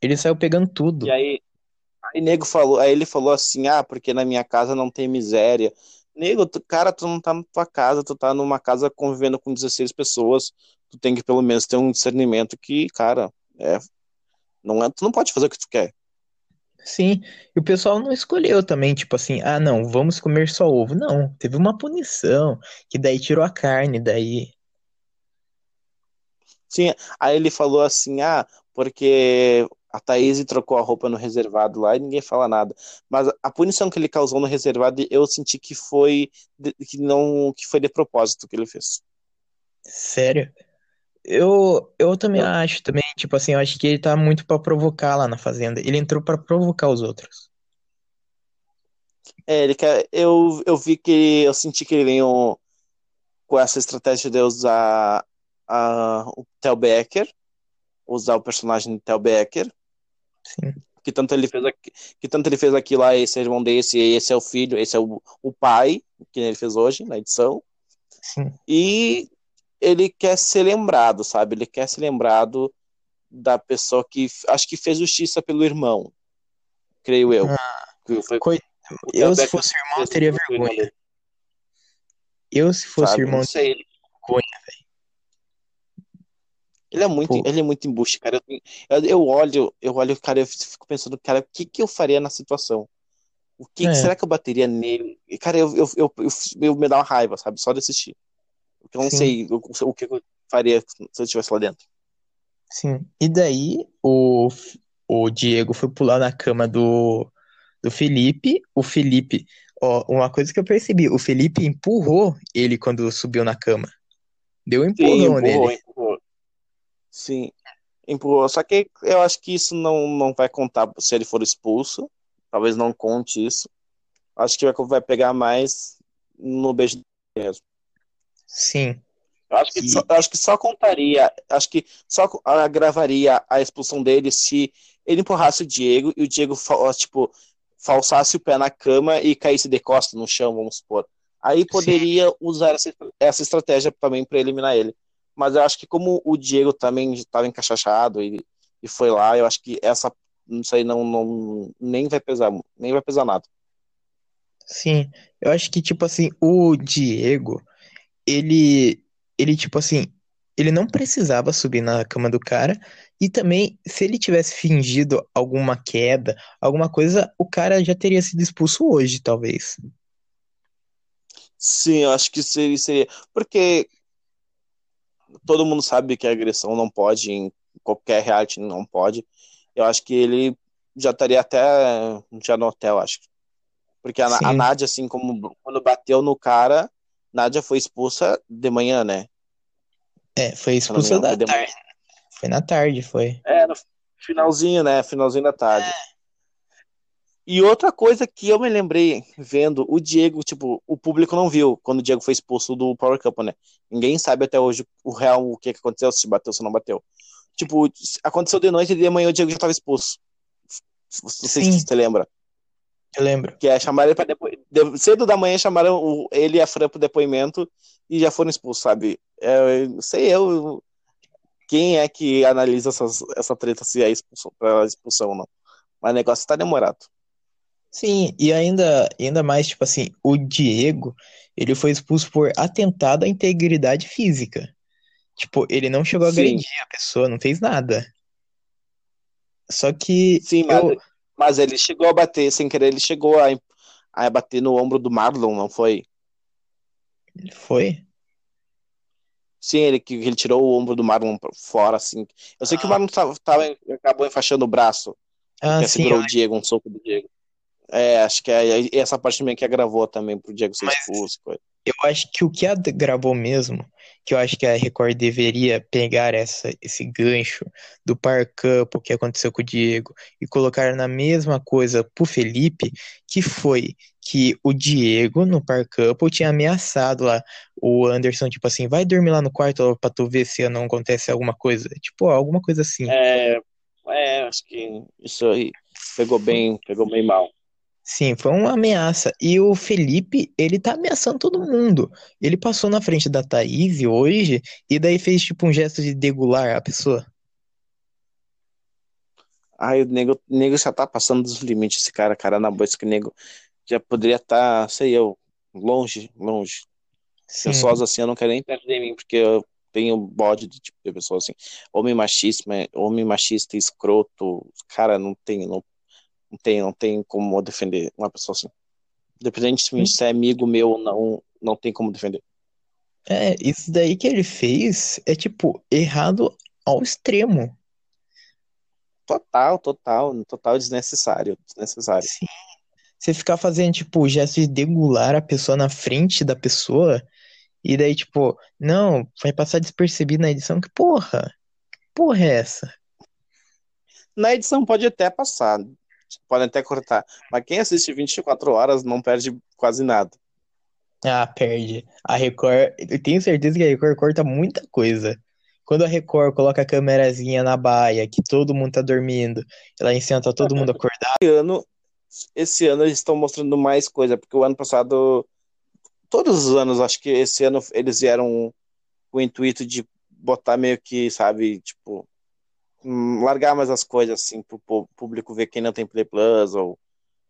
Ele saiu pegando tudo. E aí, aí nego falou, aí ele falou assim: "Ah, porque na minha casa não tem miséria". Nego, tu, cara, tu não tá na tua casa, tu tá numa casa convivendo com 16 pessoas, tu tem que pelo menos ter um discernimento que, cara, é não é, tu não pode fazer o que tu quer. Sim, e o pessoal não escolheu também, tipo assim, ah, não, vamos comer só ovo. Não, teve uma punição, que daí tirou a carne, daí. Sim, aí ele falou assim, ah, porque a Thaís trocou a roupa no reservado lá e ninguém fala nada. Mas a punição que ele causou no reservado, eu senti que foi que não que foi de propósito que ele fez. Sério? Eu, eu também eu... acho, também, tipo assim, eu acho que ele tá muito para provocar lá na fazenda. Ele entrou para provocar os outros. É, ele quer. Eu, eu vi que. Eu senti que ele veio com essa estratégia de usar a, o Tel Becker, usar o personagem de Tel Becker. Sim. Que tanto ele fez aqui, que tanto ele fez aqui lá, esse é irmão desse, esse é o filho, esse é o, o pai, que ele fez hoje na edição. Sim. E ele quer ser lembrado, sabe? Ele quer ser lembrado da pessoa que acho que fez justiça pelo irmão, creio eu. Ah, foi, eu, se fosse irmão, teria vergonha. Eu, se fosse sabe? irmão, teria vergonha, velho. Ele Ele é muito, Pô. ele é muito embuste, cara. Eu, eu, eu olho, eu olho, cara, eu fico pensando, cara, o que que eu faria na situação? O que, É. será que eu bateria nele? E, Cara, eu, eu, eu, eu, eu- me dá uma raiva, sabe? Só de assistir. Porque eu não Sim. sei o, o que eu faria se eu estivesse lá dentro. Sim. E daí o, o Diego foi pular na cama do, do Felipe. O Felipe, ó, uma coisa que eu percebi, o Felipe empurrou ele quando subiu na cama. Deu um Sim, empurrão empurrou, nele. empurrou. Sim, empurrou. Só que eu acho que isso não, não vai contar se ele for expulso. Talvez não conte isso. Acho que vai, vai pegar mais no beijo mesmo. Sim. Eu acho que, só, eu acho que só contaria, acho que só agravaria a expulsão dele se ele empurrasse o Diego e o Diego, tipo, falsasse o pé na cama e caísse de costa no chão, vamos supor. Aí poderia usar essa, essa estratégia também para eliminar ele. Mas eu acho que como o Diego também estava encaixachado e, e foi lá, eu acho que essa isso aí não, não nem vai pesar, nem vai pesar nada. Sim, eu acho que, tipo assim, o Diego, ele, ele, tipo assim, ele não precisava subir na cama do cara, e também, se ele tivesse fingido alguma queda, alguma coisa, o cara já teria sido expulso hoje, talvez. Sim, eu acho que seria, seria. Porque todo mundo sabe que a agressão não pode, em qualquer reality não pode. Eu acho que ele já estaria até já no hotel, acho. Porque a, Sim. a Nádia, assim, como quando bateu no cara, Nádia foi expulsa de manhã, né? É, foi engano, da foi tarde. Foi na tarde, foi. É, no finalzinho, né? Finalzinho da tarde. E outra coisa que eu me lembrei vendo, o Diego, tipo, o público não viu quando o Diego foi expulso do Power Couple, né? Ninguém sabe até hoje o real, o que aconteceu, se bateu, se não bateu. Tipo, aconteceu de noite e de manhã o Diego já estava expulso. Não sei se você lembra. Eu lembro. Que é chamaram ele pra depois. de- Cedo da manhã chamaram o- ele e a Fran pro depoimento e já foram expulsos, sabe? É, não sei eu. Quem é que analisa essas, essa treta se é expulsão, pra expulsão ou não. Mas o negócio tá demorado. Sim, e ainda, ainda mais, tipo assim, o Diego, ele foi expulso por atentado à integridade física. Tipo, ele não chegou a Sim. agredir a pessoa, não fez nada. Só que Sim, eu, mas ele chegou a bater, sem querer, ele chegou a, a bater no ombro do Marlon, não foi? foi? Sim, ele, que ele tirou o ombro do Marlon fora, assim. Eu sei que o Marlon tava, tava- acabou enfaixando o braço, Ah, sim, segurou o Diego, um soco do Diego. É, acho que é essa parte também que agravou também pro Diego ser Mas- expulso. coisa. Eu acho que o que a gravou mesmo, que eu acho que a Record deveria pegar essa, esse gancho do Par Couple que aconteceu com o Diego e colocar na mesma coisa pro Felipe, que foi que o Diego no Par Couple tinha ameaçado lá o Anderson, tipo assim, vai dormir lá no quarto pra tu ver se não acontece alguma coisa. Tipo, alguma coisa assim. É, é, acho que isso aí pegou bem, pegou bem mal. Sim, foi uma ameaça. E o Felipe, ele tá ameaçando todo mundo. Ele passou na frente da Thaís hoje e daí fez tipo um gesto de degular a pessoa. Ai, o nego, o nego já tá passando dos limites, esse cara, cara na boa, esse que nego já poderia estar, sei eu, longe, longe. Sim, Pessoas assim, eu não quero nem perto de mim, porque eu tenho bode de tipo de pessoa assim. Homem machista, homem machista, escroto, cara, não tem, não, não tem, não tem como defender uma pessoa assim. Independente se é amigo meu ou não, não tem como defender. é, isso daí que ele fez é tipo errado ao extremo. Total, total, total desnecessário, desnecessário. Sim. Você ficar fazendo tipo o gesto de degular a pessoa na frente da pessoa e daí tipo, não, vai passar despercebido na edição. Que porra? Que porra é essa? Na edição pode até passar, pode até cortar, mas quem assiste 24 horas não perde quase nada. Ah, perde. A Record, eu tenho certeza que a Record corta muita coisa. Quando a Record coloca a câmerazinha na baia, que todo mundo tá dormindo, ela ensina tá todo mundo acordado. Esse ano, esse ano eles estão mostrando mais coisa, porque o ano passado, todos os anos, acho que esse ano eles vieram com o intuito de botar meio que, sabe, tipo, largar mais as coisas assim pro pú- público ver quem não tem Play Plus ou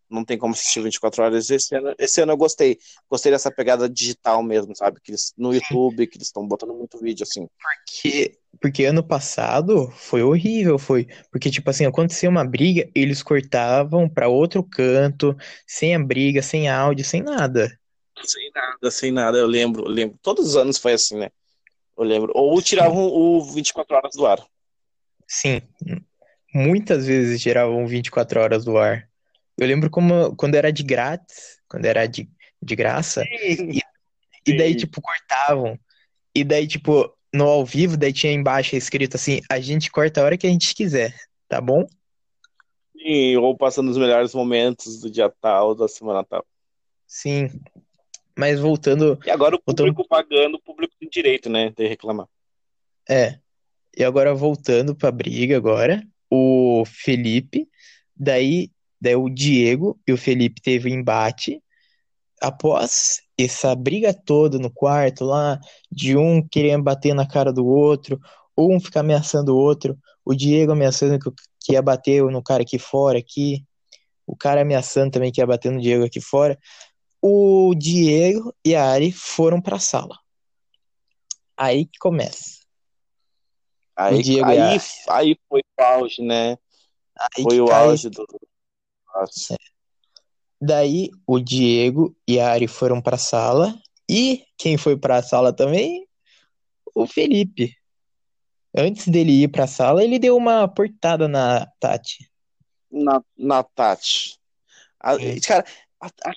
não tem como assistir 24 horas. Esse ano, esse ano eu gostei. Gostei dessa pegada digital mesmo, sabe? Que eles, no YouTube, que eles estão botando muito vídeo, assim. Porque, porque ano passado foi horrível, foi. Porque, tipo assim, acontecia uma briga, eles cortavam pra outro canto, sem a briga, sem áudio, sem nada. Sem nada, sem nada, eu lembro, eu lembro. Todos os anos foi assim, né? Eu lembro. Ou tiravam o 24 horas do ar. Sim, muitas vezes tiravam 24 horas do ar. Eu lembro como quando era de grátis, quando era de, de graça, e, e daí, tipo, cortavam. E daí, tipo, no ao vivo, daí tinha embaixo escrito assim, a gente corta a hora que a gente quiser, tá bom? Sim, ou passando os melhores momentos do dia tal, da semana tal. Sim. Mas voltando, E agora o Voltando- público pagando, o público tem direito, né? De reclamar. é. E agora voltando pra briga agora, o Felipe, daí, daí o Diego e o Felipe teve um embate. Após essa briga toda no quarto lá, de um querendo bater na cara do outro, ou um ficar ameaçando o outro, o Diego ameaçando que, ia bater no cara aqui fora, aqui, o cara ameaçando também que ia bater no Diego aqui fora. O Diego e a Ari foram pra sala. Aí que começa. Aí, Diego aí, e a- aí foi o auge, né? Aí Foi o cai- auge do. Nossa. Daí o Diego e a Ari foram pra sala. E quem foi pra sala também? O Felipe. Antes dele ir pra sala, ele deu uma portada na Tati. Na, na Tati. A- Sim. cara, a, a-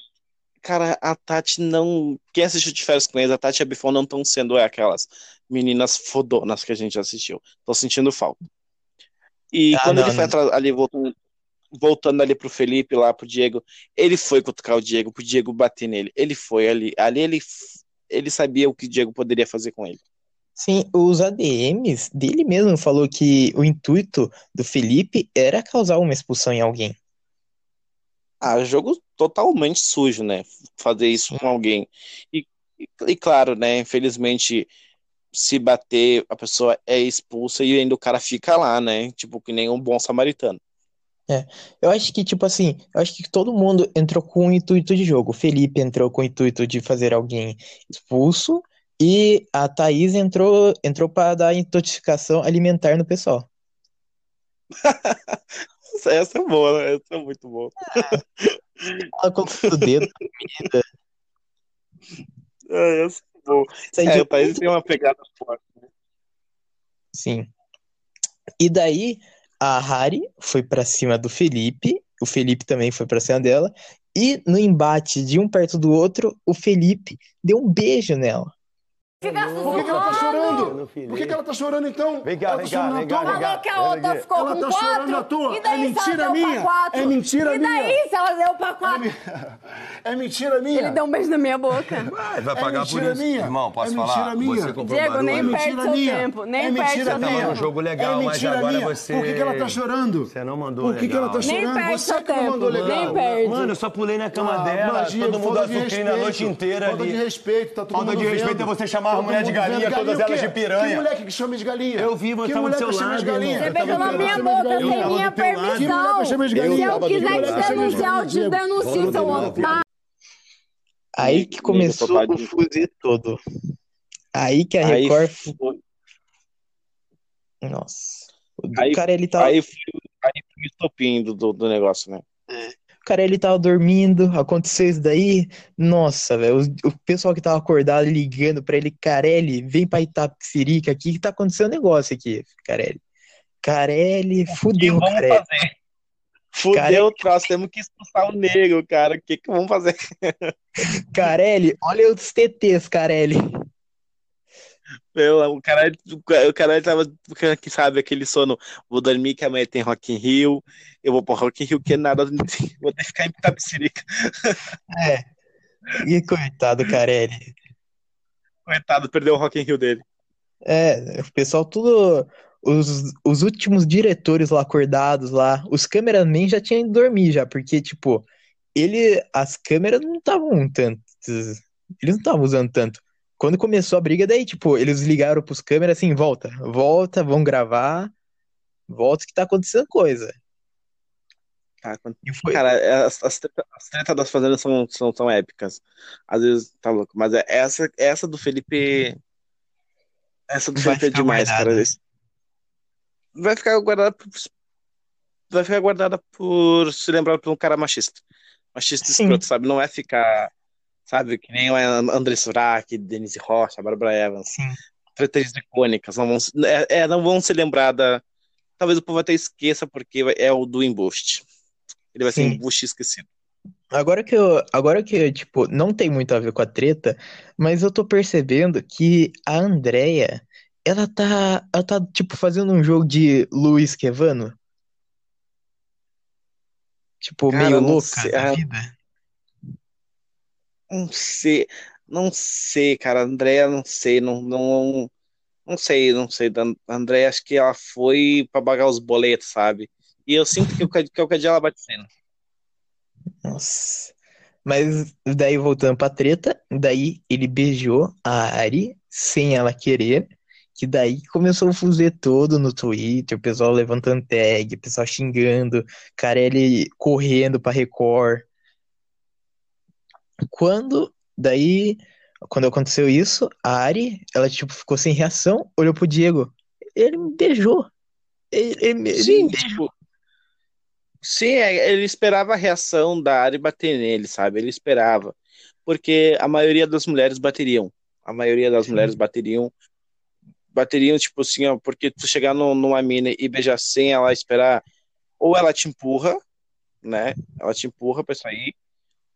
cara, a Tati não. Quem assistiu de férias com eles, a Tati e a Bifão não estão sendo aquelas meninas fodonas que a gente assistiu. Tô sentindo falta. E Ah, quando não, ele foi não. atrás- ali voltando, voltando ali pro Felipe, lá pro Diego, ele foi cutucar o Diego, pro Diego bater nele. Ele foi ali. Ali ele, ele sabia o que o Diego poderia fazer com ele. Sim, os ADMs dele mesmo falou que o intuito do Felipe era causar uma expulsão em alguém. Ah, jogo totalmente sujo, né? Fazer isso com alguém. E, e, e claro, né? Infelizmente, se bater, a pessoa é expulsa e ainda o cara fica lá, né? Tipo, que nem um bom samaritano. Eu acho que, tipo assim, eu acho que todo mundo entrou com o intuito de jogo. O Felipe entrou com o intuito de fazer alguém expulso e a Thaís entrou, entrou para dar intoxicação alimentar no pessoal. [LAUGHS] Essa, é boa, né? Essa é muito boa. Ela colocou o dedo na comida. [LAUGHS] É, essa aí É, o país tem uma pegada forte. Sim. E daí a Hari foi pra cima do Felipe, o Felipe também foi pra cima dela, e no embate de um perto do outro, o Felipe deu um beijo nela. Fica Por que, que ela tá chorando? Por que, que ela tá chorando então? Vem cá, vem tá cá, vem cá, vem cá. Falou que a outra ficou Ela com tá quatro. chorando à toa. E daí É mentira minha. É mentira e daí minha. se ela deu pra quatro? É mentira minha. Ele deu um beijo na minha boca. [LAUGHS] Ele vai É pagar por isso. minha. Irmão, posso É falar? mentira minha. Você comprou Diego, barulho. nem É perde mentira seu minha. tempo, nem é perde mentira seu Tá minha. falando um jogo legal, é mas mentira agora minha. você- Por que, que ela tá chorando? Você não mandou Por que, que ela tá legal. Nem chorando? perde Você seu que não mandou tempo, legal. nem perde. Mano, eu só pulei na cama Ah, dela, todo mundo falta azucrina a noite inteira Falta ali. de respeito, tá todo Falta mundo de respeito é você chamar a Todo mulher de galinha, todas Galinha o elas de piranha. Que mulher que chama de galinha? Eu vi, mas que tava do seu que chama de lado. Você beijou na minha boca sem minha permissão. chama de Se eu quiser te denunciar, eu te denuncio, seu otário. Aí que começou o fuziê todo. Aí que a Aí Record. foi, Nossa. O Aí- cara ele tava, aí foi, aí foi o estopim do, do, do negócio, né? Cara ele tava dormindo, aconteceu isso daí. Nossa, velho. O, o pessoal que tava acordado ligando pra ele, Carelli, vem pra Itapecerica aqui que tá acontecendo um negócio aqui, Carelli. Carelli, fudeu, vamos Carelli. fazer? Fudeu Cara- o troço, temos que expulsar o negro, cara. O que que vamos fazer? [LAUGHS] Carelli, olha os TTs, Carelli. Meu, o cara, o cara tava, que sabe, aquele sono. Vou dormir que amanhã tem Rock in Rio. Eu vou pro Rock in Rio que nada, vou que ficar em Itapecerica. É. E coitado, Carelli. Coitado, perdeu o Rock in Rio dele. É, o pessoal tudo. Os, os últimos diretores lá acordados lá, os cameramen já tinham ido dormir já, porque, tipo, ele, as câmeras não estavam tanto. Eles não estavam usando tanto. Quando começou a briga, daí, tipo, eles ligaram pros câmeras assim, volta, volta, vão gravar, volta que tá acontecendo coisa. E foi. Cara, é, as, as, treta, as treta das fazendas são, são, são épicas. Às vezes tá louco. Mas é essa, essa do Felipe. Essa do Vai Felipe é demais, guardada. cara. Vai ficar guardada por, vai ficar guardada por se lembrar por um cara machista. Machista Sim. escroto, sabe? Não é ficar, sabe, que nem o André Surak, Denise Rocha, Bárbara Evans. Sim. Tretas icônicas. Não vão, é, é, não vão ser lembradas. Talvez o povo até esqueça, porque é o do embuste. Ele vai ser Sim. embuste esquecido. Agora que eu, agora que, tipo, não tem muito a ver com a treta, mas eu tô percebendo que a Andrea, ela tá, ela tá, tipo, fazendo um jogo de Luiz Quevano. Tipo, Cara, meio louca sei, da ah, vida. Não sei, não sei, cara. Andréia, não sei, não, não, não sei, não sei. Da Andréia, acho que ela foi pra pagar os boletos, sabe? E eu sinto que o, que o dia ela bate cena. Nossa. Mas daí, voltando pra treta, daí ele beijou a Ari sem ela querer, que daí começou o fuzuê todo no Twitter, o pessoal levantando tag, o pessoal xingando, Carelli correndo pra Record. Quando, daí, quando aconteceu isso, a Ari, ela tipo ficou sem reação, olhou pro Diego, ele me beijou. Ele, ele me- ele Sim, me beijou. tipo, sim, é, ele esperava a reação da Ari bater nele, sabe? Ele esperava. Porque a maioria das mulheres bateriam. A maioria das Sim. mulheres bateriam. Bateriam, tipo assim, ó, porque tu chegar no- numa mina e beijar sem ela esperar, ou ela te empurra, né? Ela te empurra pra sair,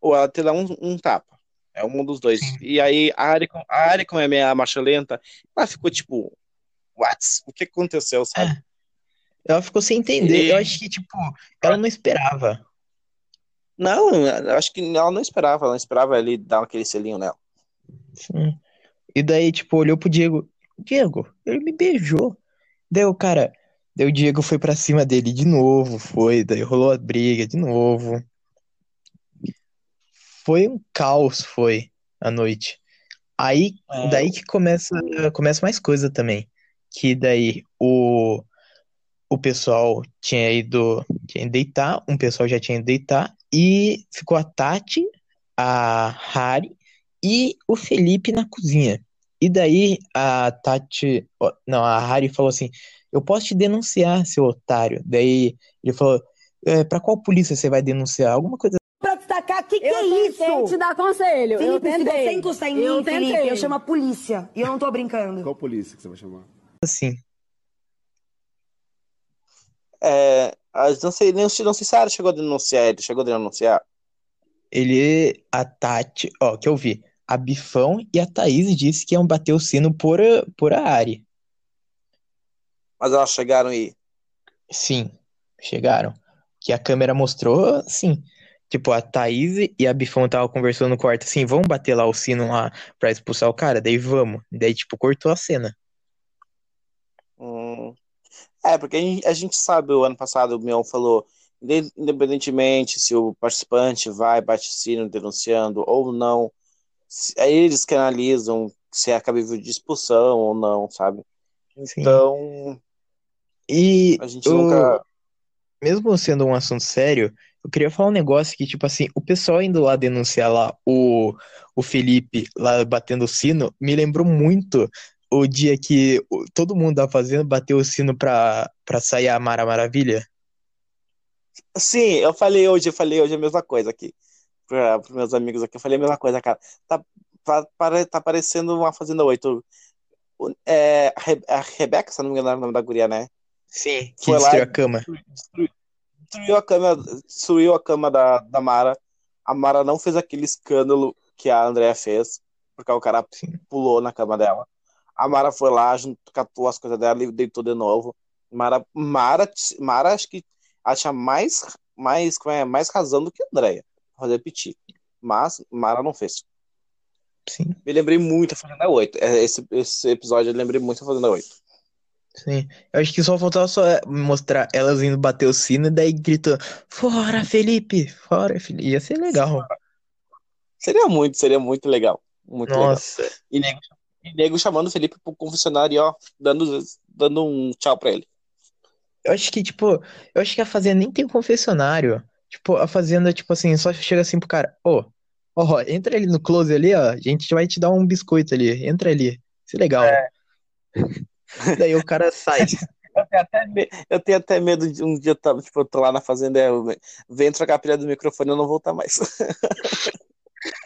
ou ela te dá um, um tapa. É um dos dois. Sim. E aí a Ari, a como é meia marcha lenta, ela ficou tipo, what? O que aconteceu, sabe? É. Ela ficou sem entender. E- Eu acho que, tipo, ela não esperava. Não, eu acho que ela não esperava, ela não esperava ele dar aquele selinho nela. Sim. E daí, tipo, olhou pro Diego. Diego, ele me beijou. Daí o cara. Daí o Diego foi pra cima dele de novo. Foi. Daí rolou a briga de novo. Foi um caos, foi, a noite. Aí, É. daí que começa, começa mais coisa também. Que daí o, o pessoal tinha ido, tinha ido deitar, um pessoal já tinha ido deitar, e ficou a Tati, a Hari e o Felipe na cozinha. E daí a Tati, não, a Hari falou assim: Eu posso te denunciar, seu otário. Daí ele falou: é, Pra qual polícia você vai denunciar? Alguma coisa Pra destacar, que que Eu é isso? te dar conselho. eu Felipe, se tentei. você encostar em mim, eu Felipe, tentei. eu chamo a polícia. E eu não tô brincando. Qual polícia que você vai chamar? assim. É, a- não sei, nem não sei se a Ari chegou a denunciar, ele chegou a denunciar. Ele, a Tati, ó, que eu vi. A Bifão e a Thaís disse que iam bater o sino por, a- por a Ari. Mas elas chegaram e. Sim, chegaram. Que a câmera mostrou, sim. Tipo, a Thaís e a Bifão estavam conversando no quarto assim, vamos bater lá o sino lá pra expulsar o cara? Daí vamos. Daí, tipo, cortou a cena. É, porque a gente, sabe, o ano passado o Mion falou, inde- independentemente se o participante vai, bate o sino denunciando ou não, aí eles que analisam se é cabível de expulsão ou não, sabe? Sim. Então, E a gente nunca. mesmo sendo um assunto sério, eu queria falar um negócio que, tipo assim, o pessoal indo lá denunciar lá o, o Felipe lá batendo o sino, me lembrou muito o dia que todo mundo da fazenda bateu o sino pra, pra sair a Mara Maravilha. Sim, eu falei hoje, eu falei hoje a mesma coisa aqui. Para os meus amigos aqui, eu falei a mesma coisa, cara. Tá, tá, tá parecendo uma Fazenda 8. O- É, a Re- a Rebeca, se não me engano, é o nome da guria, né? Sim. Que Foi lá destruiu e- a cama. Destruiu, destruiu a cama, destruiu a cama da, da Mara. A Mara não fez aquele escândalo que a Andrea fez, porque o cara Sim. pulou na cama dela. A Mara foi lá, catou as coisas dela e deitou de novo. Mara, Mara, Mara acho que tinha mais, mais, é, mais razão do que a Andrea pra fazer piti. Mas Mara não fez. Sim, Me lembrei muito da Fazenda 8. É, Esse, esse episódio eu lembrei muito da Fazenda 8. sim. Eu acho que só faltava só mostrar elas indo bater o sino e daí gritou: Fora, Felipe! Fora, Felipe! Ia ser legal. Seria muito, seria muito legal. Muito legal. Nossa. E nego, e nego chamando o Felipe pro confessionário e ó, dando, dando um tchau pra ele. Eu acho que, tipo, eu acho que a Fazenda nem tem confessionário. Tipo, a Fazenda, tipo assim, só chega assim pro cara, ô, ó, entra ali no close ali, ó, a gente vai te dar um biscoito ali, entra ali. Isso é legal. [LAUGHS] Daí o cara sai. [LAUGHS] Eu tenho até, me- eu tenho até medo de um dia, tá, tipo, eu tô lá na fazenda, eu venho trocar a pilha do microfone e eu não voltar mais. [LAUGHS]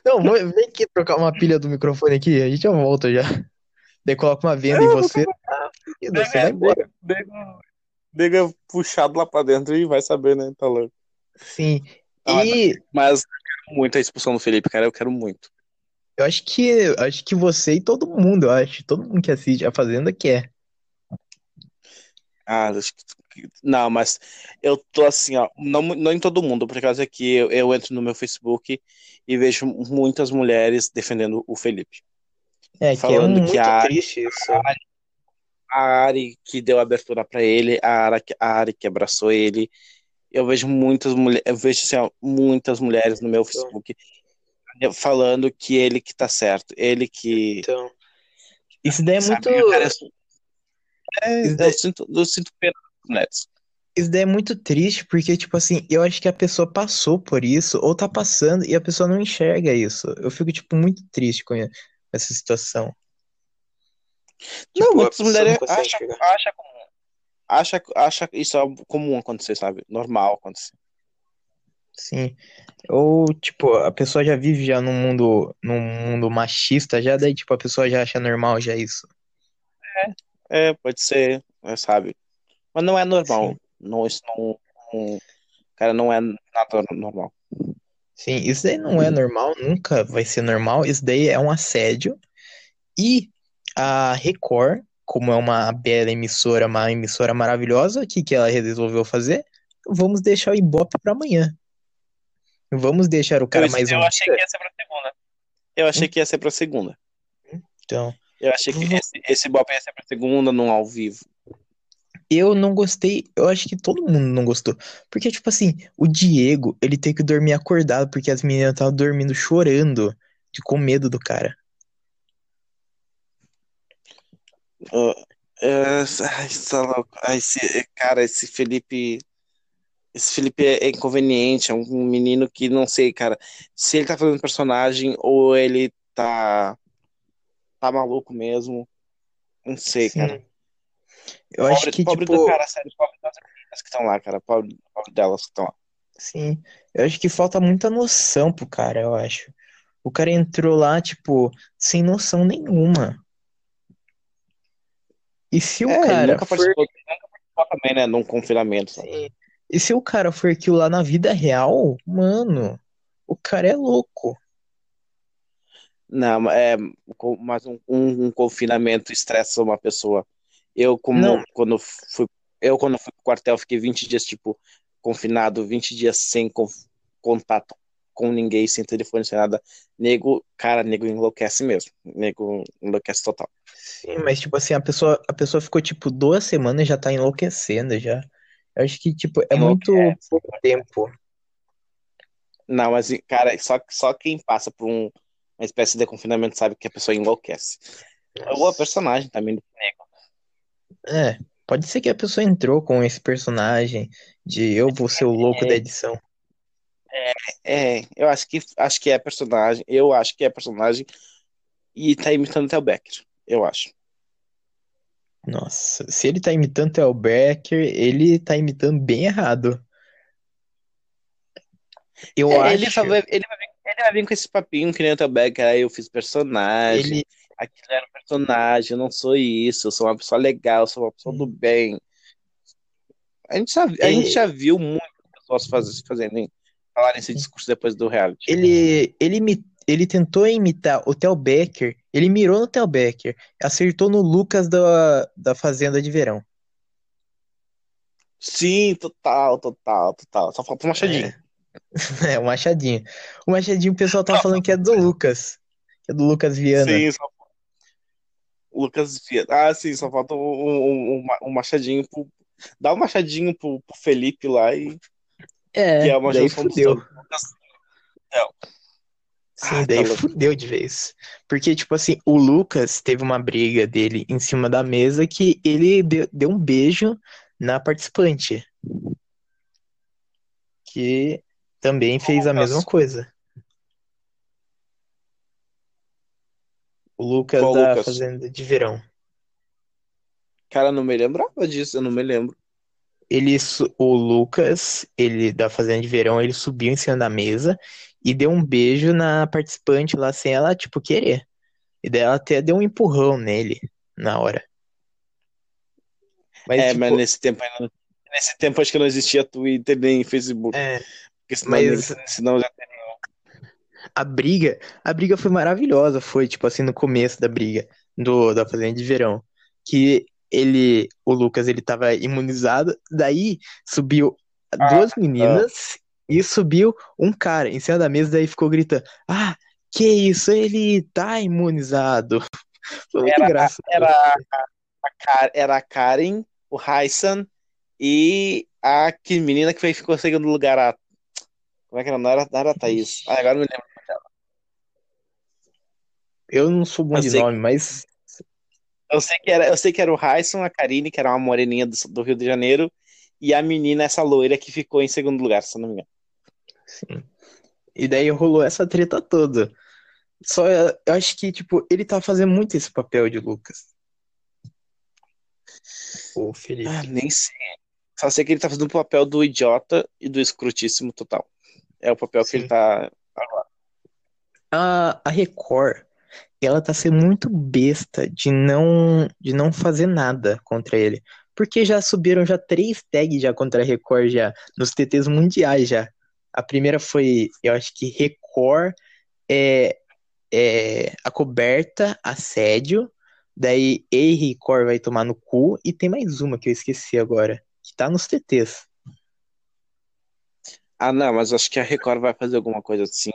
Não, vem vem aqui trocar uma pilha do microfone aqui, a gente já volta já. Daí coloca uma venda em você, fudido, você vai embora. Nego, nego puxado lá pra dentro e vai saber, né? Tá louco. Sim. Ah, E Mas eu quero muito a expulsão do Felipe, cara. Eu quero muito. eu acho que acho que você e todo mundo, eu acho, todo mundo que assiste a Fazenda quer. Ah, acho que- não, mas eu tô assim, ó. Não, não em todo mundo, por causa que eu, eu entro no meu Facebook e vejo muitas mulheres defendendo o Felipe. É, que é Falando muito que a- triste isso. A Ari que deu abertura pra ele, a Ari, a Ari que abraçou ele. Eu vejo muitas mulheres, eu vejo assim, ó, muitas mulheres no meu Facebook falando que ele que tá certo, ele que Então, isso daí é muito, sabe, cara, eu- é, Isso daí- eu sinto, eu sinto pena isso daí é muito triste porque, tipo assim, eu acho que a pessoa passou por isso ou tá passando e a pessoa não enxerga isso. Eu fico, tipo, muito triste com essa situação. Não, Tipo, a muitas mulheres não acham, acha comum. Acha, acha isso é comum acontecer, sabe? Normal acontecer. Sim. Ou, tipo, a pessoa já vive já num mundo, num mundo machista, já daí, tipo, a pessoa já acha normal já isso. É, pode ser, é, sabe? Mas não é normal. Sim. Não, isso não, não- Cara, não é nada normal. Sim, isso daí não é normal, nunca vai ser normal. Isso daí é um assédio. E a Record, como é uma bela emissora, uma emissora maravilhosa, o que que ela resolveu fazer? Vamos deixar o Ibope para amanhã. Vamos deixar o cara eu, mais eu um achei dia. que ia ser pra segunda. Eu achei que ia ser pra segunda. Então, Eu achei que esse, esse Bop ia ser pra segunda, num ao vivo. Eu não gostei, eu acho que todo mundo não gostou. Porque, tipo assim, o Diego, ele tem que dormir acordado, porque as meninas estavam dormindo chorando, de com medo do cara. Ah, é, ai, tá. Ai, esse, cara, esse Felipe. Esse Felipe é, é inconveniente, é um menino que não sei, cara, se ele tá fazendo personagem ou ele tá. tá maluco mesmo. Não sei, Sim. cara. Eu acho Pobre, que, pobre tipo, do cara, sério, pobre das meninas que estão lá, cara. Pobre, pobre delas que estão lá. Sim, eu acho que falta muita noção pro cara, eu acho. O cara entrou lá, tipo, sem noção nenhuma. E se o É, cara nunca for. participou, nunca participou também, né, num confinamento. Sim. E se o cara for aquilo lá na vida real, mano, o cara é louco. Não, mas é, mas um, um- um confinamento estressa uma pessoa. Eu, como Não. quando fui, eu quando fui pro quartel, fiquei 20 dias, tipo, confinado, 20 dias sem con- contato com ninguém, sem telefone, sem nada. Nego, cara, nego enlouquece mesmo. Nego enlouquece total. Sim, mas tipo assim, a pessoa, a pessoa ficou tipo duas semanas e já tá enlouquecendo já. Eu acho que, tipo, é muito pouco tempo. Não, mas, cara, só, só quem passa por um- uma espécie de confinamento sabe que a pessoa enlouquece. Ou a personagem também do nego. É, pode ser que a pessoa entrou com esse personagem de eu vou ser o louco da edição. É, eu acho que acho que é personagem. Eu acho que é personagem e tá imitando até o Becker. Eu acho. Nossa, se ele tá imitando o Theo Becker, ele tá imitando bem errado. Eu É, ele, acho. só vai, ele, vai vir, ele vai vir com esse papinho que nem o Theo Becker. Aí eu fiz personagem. Ele, Aquilo era um personagem. Eu não sou isso. Eu sou uma pessoa legal. Eu sou uma pessoa do bem. A gente já, a gente Ele- já viu muitas pessoas faz, fazendo, falarem esse discurso depois do reality. ele, ele, ele tentou imitar o Theo Becker, ele mirou no Theo Becker, acertou no Lucas da, da Fazenda de Verão. Sim, total, total, total. Só falta um machadinho. [LAUGHS] É, o Machadinho. O Machadinho, o pessoal tá falando que é do Lucas, que é do Lucas Viana. Sim, só Lucas Fiat. Ah, sim, só falta um, um, um, machadinho pro. Dá um machadinho pro, pro Felipe lá e. É, que é uma daí fudeu. Lucas- Sim, Ah, daí tá fudeu de vez. Porque, tipo assim, o Lucas teve uma briga dele em cima da mesa que ele deu, deu um beijo na participante. Que também fez a Lucas. mesma coisa. O Lucas Qual da Lucas? Fazenda de Verão. Cara, não me lembrava disso, eu não me lembro. Ele, o Lucas, ele da Fazenda de Verão, ele subiu em cima da mesa e deu um beijo na participante lá sem ela, tipo, querer. E daí ela até deu um empurrão nele na hora. Mas, é, tipo, mas nesse tempo ainda. Nesse tempo acho que não existia Twitter nem Facebook. é, Porque senão, mas- senão já a briga, a briga foi maravilhosa, foi tipo assim no começo da briga do da Fazenda de Verão, que ele, o Lucas, ele tava imunizado, daí subiu duas meninas e subiu um cara em cima da mesa, daí ficou gritando: "Ah, que isso, ele tá imunizado". [LAUGHS] Foi muito Era- engraçado. era a, Ka- era a Karen, o Raissan e a que menina que ficou segundo lugar. A, como é que era? Não era, não era a Thaís. Ah, agora eu me lembro. Eu não sou bom Eu de sei- nome, mas Eu sei que era, eu sei que era o Raisson, a Karine, que era uma moreninha do, do Rio de Janeiro, e a menina, essa loira, que ficou em segundo lugar, se eu não me engano. Sim. E daí rolou essa treta toda. Só eu acho que, tipo, ele tá fazendo muito esse papel de Lucas. O Felipe. Ah, nem sei. Só sei que ele tá fazendo o papel do idiota e do escrutíssimo total. É o papel que Sim. ele tá. A, a Record, ela tá sendo muito besta de não, de não fazer nada contra ele. Porque já subiram já três tags já contra Record já, nos TTs mundiais já. A primeira foi, eu acho que Record é, é a coberta, assédio. Daí Ei Record vai tomar no cu. E tem mais uma que eu esqueci agora, que tá nos TTs. Ah, não, mas acho que a Record vai fazer alguma coisa assim.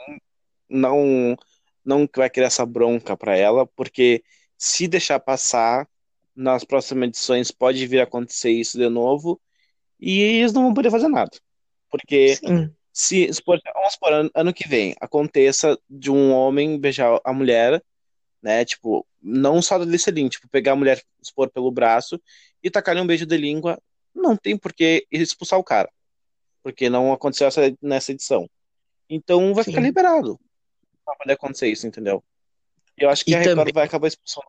Não, não vai criar essa bronca pra ela, porque se deixar passar, nas próximas edições pode vir a acontecer isso de novo, e eles não vão poder fazer nada. Porque Sim, se, se por- vamos supor, ano, ano que vem, aconteça de um homem beijar a mulher, né? Tipo, não só da Liceline, tipo, pegar a mulher, expor pelo braço e tacar-lhe um beijo de língua, não tem por que expulsar o cara. Porque não aconteceu essa, nessa edição. Então vai ficar Sim. liberado pra poder acontecer isso, entendeu? Eu acho que E a Record também- vai acabar expulsando.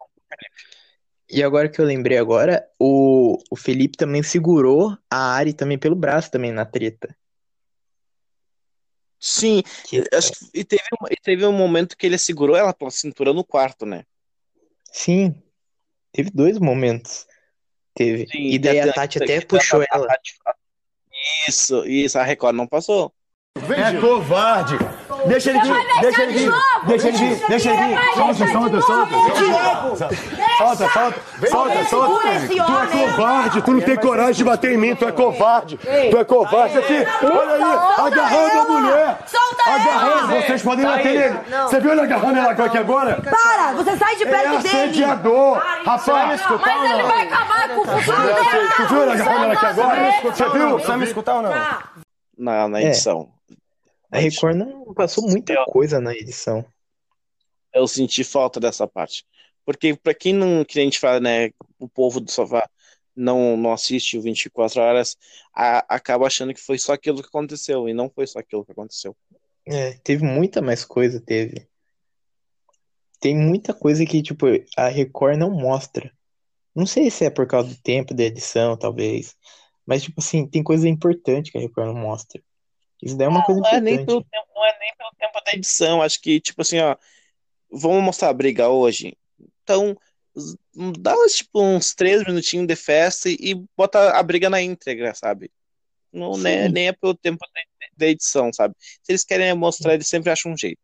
E agora que eu lembrei agora, o, o Felipe também segurou a Ari também pelo braço também na treta. Sim, Que- acho que e teve, um- e teve um momento que ele segurou ela pela cintura no quarto, né? Sim, teve dois momentos. Teve. Sim, E daí a Tati que- até que puxou ela. Isso, isso, a Record não passou. É covarde. Deixa ele vir, deixa ele vir, deixa ele vir, deixa ele vir. Solta, solta, solta. Solta, solta, solta, solta. Tu é covarde, tu não tem coragem de bater em mim, tu é covarde. Tu é covarde. Aqui, olha aí, agarrando a mulher. Solta Agarrando, vocês podem bater nele. Você viu ele agarrando ela aqui agora? Para! Você sai de É perto dele! assediador, rapaz. Mas ele vai acabar com o futuro dela! Tu viu ele agarrando ela aqui agora? Você viu? Você vai me escutar ou não? na, na É. edição. A Record não passou muita Eu- coisa na edição. Eu senti falta dessa parte. Porque pra quem não, que a gente fala, né, o povo do sofá não, não assiste o 24 horas, a- acaba achando que foi só aquilo que aconteceu, e não foi só aquilo que aconteceu. É, teve muita mais coisa, teve. Tem muita coisa que, tipo, a Record não mostra. Não sei se é por causa do tempo da edição, talvez. Mas, tipo assim, tem coisa importante que a Record não mostra. Isso daí é uma coisa Não é nem importante. pelo tempo, não é nem pelo tempo da edição, acho que, tipo assim, ó, vamos mostrar a briga hoje. Então, dá uns, tipo, uns três minutinhos de festa e, bota a briga na íntegra, sabe? Não, né, nem é pelo tempo da, da edição, sabe? Se eles querem mostrar, eles sempre acham um jeito.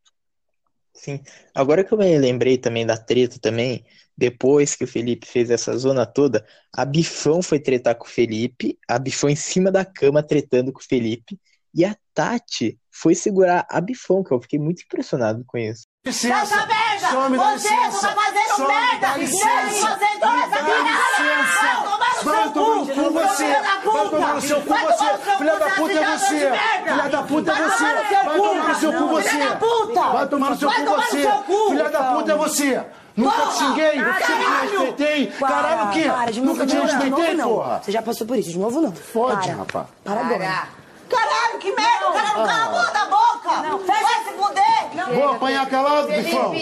Sim. Agora que eu me lembrei também da treta também, depois que o Felipe fez essa zona toda, a Bifão foi tretar com o Felipe, a Bifão em cima da cama tretando com o Felipe, e a Tati foi segurar a Bifão, que eu fiquei muito impressionado com isso. Essa merda! Some, Você licença. tá fazendo Some, merda! dá Não, licença. você Dá merda! licença. Vai tomar no seu cu! você. Vai tomar no seu cu, você. Filha da puta é você. Filha da puta é você. Vai tomar no seu cu, Filha você. da puta. Vai tomar no seu cu, você. Filha da puta é você. Nunca te xinguei, nunca te Caralho. respeitei. Para, Caralho, o quê? para, de novo Nunca te não, respeitei, não. porra. Você já passou por isso, de novo não. Fode, rapaz. Para agora. Caralho, que merda! O cara cala a boca! Não, vai se fuder! Vou apanhar calado, bifão.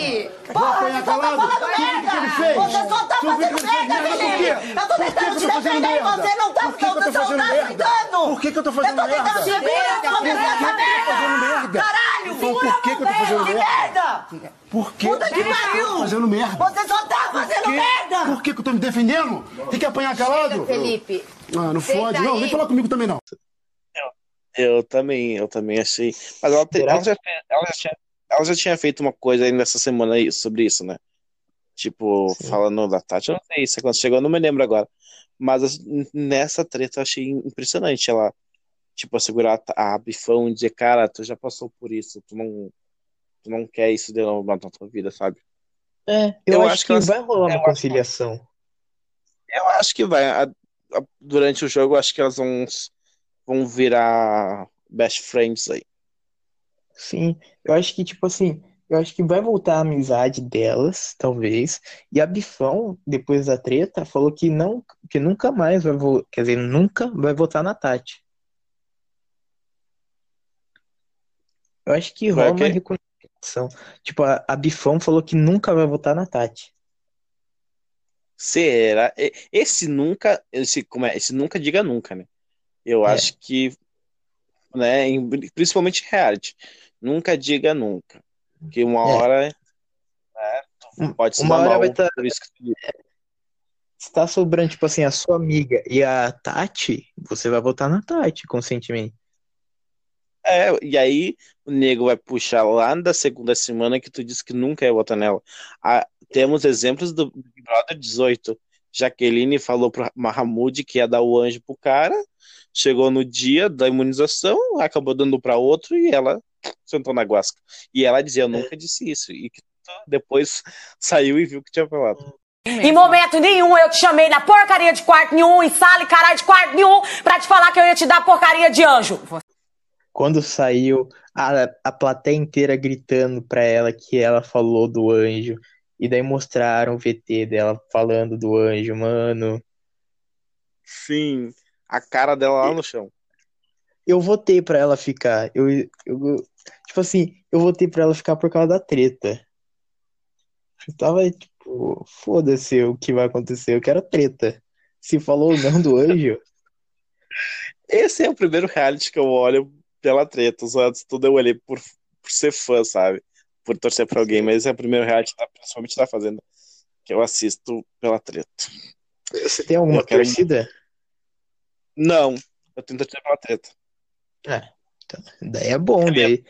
Vou apanhar calado. Tá Tu viu o que ele fez? Você só tá fazendo merda? Felipe! Eu tô tentando que te eu tô fazendo defender e merda? você não tá, Por que que eu tô você não fazendo tá merda? aceitando! Por que que eu tô fazendo Eu tô tentando merda? segurar merda! eu tô fazendo merda? Caralho! Bifão, por que que eu tô fazendo Que merda? merda! Por que Puta que eu tô pariu! fazendo merda? Você só tá fazendo merda! Por que que eu tô me defendendo? Tem que apanhar calado? Felipe. Ah, não Senta fode. Não, vem falar comigo também não. Eu também, eu também achei. Mas ela, te- ela, já, ela, já tinha, ela já tinha feito uma coisa ainda essa semana aí sobre isso, né? Tipo, Sim. falando da Tati, eu não sei se quando chegou, eu não me lembro agora. Mas nessa treta eu achei impressionante ela, tipo, segurar a, bifão e dizer, cara, tu já passou por isso, tu não, tu não quer isso de novo na tua vida, sabe? É, eu, Eu acho, acho que, que elas- vai rolar eu uma acho- conciliação. Eu acho que vai. durante o jogo, eu acho que elas vão, vão virar best friends aí. Sim, eu acho que, tipo assim, eu acho que vai voltar a amizade delas, talvez. E a Bifão, depois da treta, falou que não, que nunca mais vai voltar, quer dizer, nunca vai votar na Tati. Eu acho que rola o quê? uma reconciliação. Tipo, a, a Bifão falou que nunca vai votar na Tati. Será? Esse nunca, esse, como é? Esse nunca diga nunca, né? Eu É. acho que, né, em- principalmente reality, nunca diga nunca. Porque uma É. hora, né, pode se uma hora vai tá- isso que tu- Se tá sobrando, tipo assim, a sua amiga e a Tati, você vai votar na Tati, conscientemente. É, e aí o nego vai puxar lá da segunda semana que tu disse que nunca ia votar nela. Ah, temos exemplos do Big Brother 18. Jaqueline falou pro Mahamud que ia dar o anjo pro cara, chegou no dia da imunização, acabou dando pra outro e ela sentou na guasca. E ela dizia, eu nunca disse isso. E que depois [LAUGHS] saiu e viu que tinha falado. Em momento nenhum eu te chamei na porcaria de quarto nenhum, em sala e caralho de quarto nenhum, pra te falar que eu ia te dar porcaria de anjo. Quando saiu, a, a plateia inteira gritando pra ela que ela falou do anjo. E daí mostraram o VT dela falando do anjo, mano. Sim, a cara dela lá no chão. Eu votei pra ela ficar. Eu, eu, tipo assim, eu votei pra ela ficar por causa da treta. Eu tava tipo, foda-se o que vai acontecer, eu quero treta. Se falou ou não do [LAUGHS] anjo, Esse é o primeiro reality que eu olho pela treta. Os outros tudo eu olhei por, por ser fã, sabe? Por torcer pra alguém, mas esse é o primeiro reality, da- principalmente da Fazenda, que eu assisto pela treta. você tem alguma Eu quero- torcida? Não, eu tento torcer pela treta. Daí é bom, daí.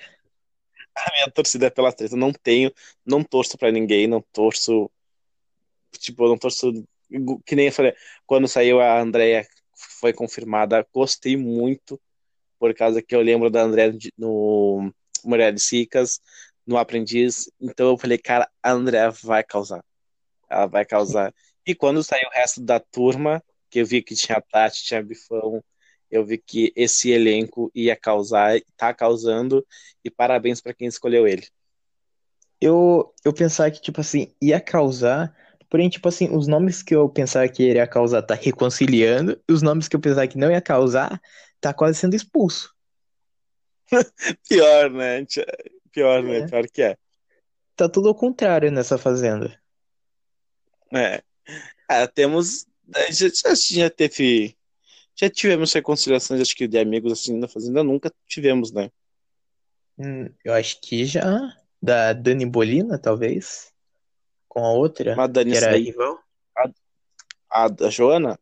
A [LAUGHS] minha torcida é pela treta. Não tenho, não torço pra ninguém, não torço. Tipo, não torço. Que nem eu falei, quando saiu a Andrea, foi confirmada, gostei muito, por causa que eu lembro da Andrea no Mulheres Ricas, no Aprendiz. Então eu falei, cara, a Andrea vai causar. Ela vai causar. E quando saiu o resto da turma, que eu vi que tinha Tati, tinha Bifão, eu vi que esse elenco ia causar, tá causando, e parabéns pra quem escolheu ele. Eu, eu pensava que, tipo assim, ia causar. Porém, tipo assim, os nomes que eu pensava que iria causar tá reconciliando. E os nomes que eu pensava que não ia causar tá quase sendo expulso. [LAUGHS] Pior, né? Pior, né? É. Pior que é. Tá tudo ao contrário nessa fazenda. É. É, temos. Já, já, já teve. Já tivemos reconciliações, acho que de amigos assim na Fazenda, nunca tivemos, né? Hum, eu acho que já. Da Dani Bolina, talvez. Com a outra, a Dani que era rival. A da Joana?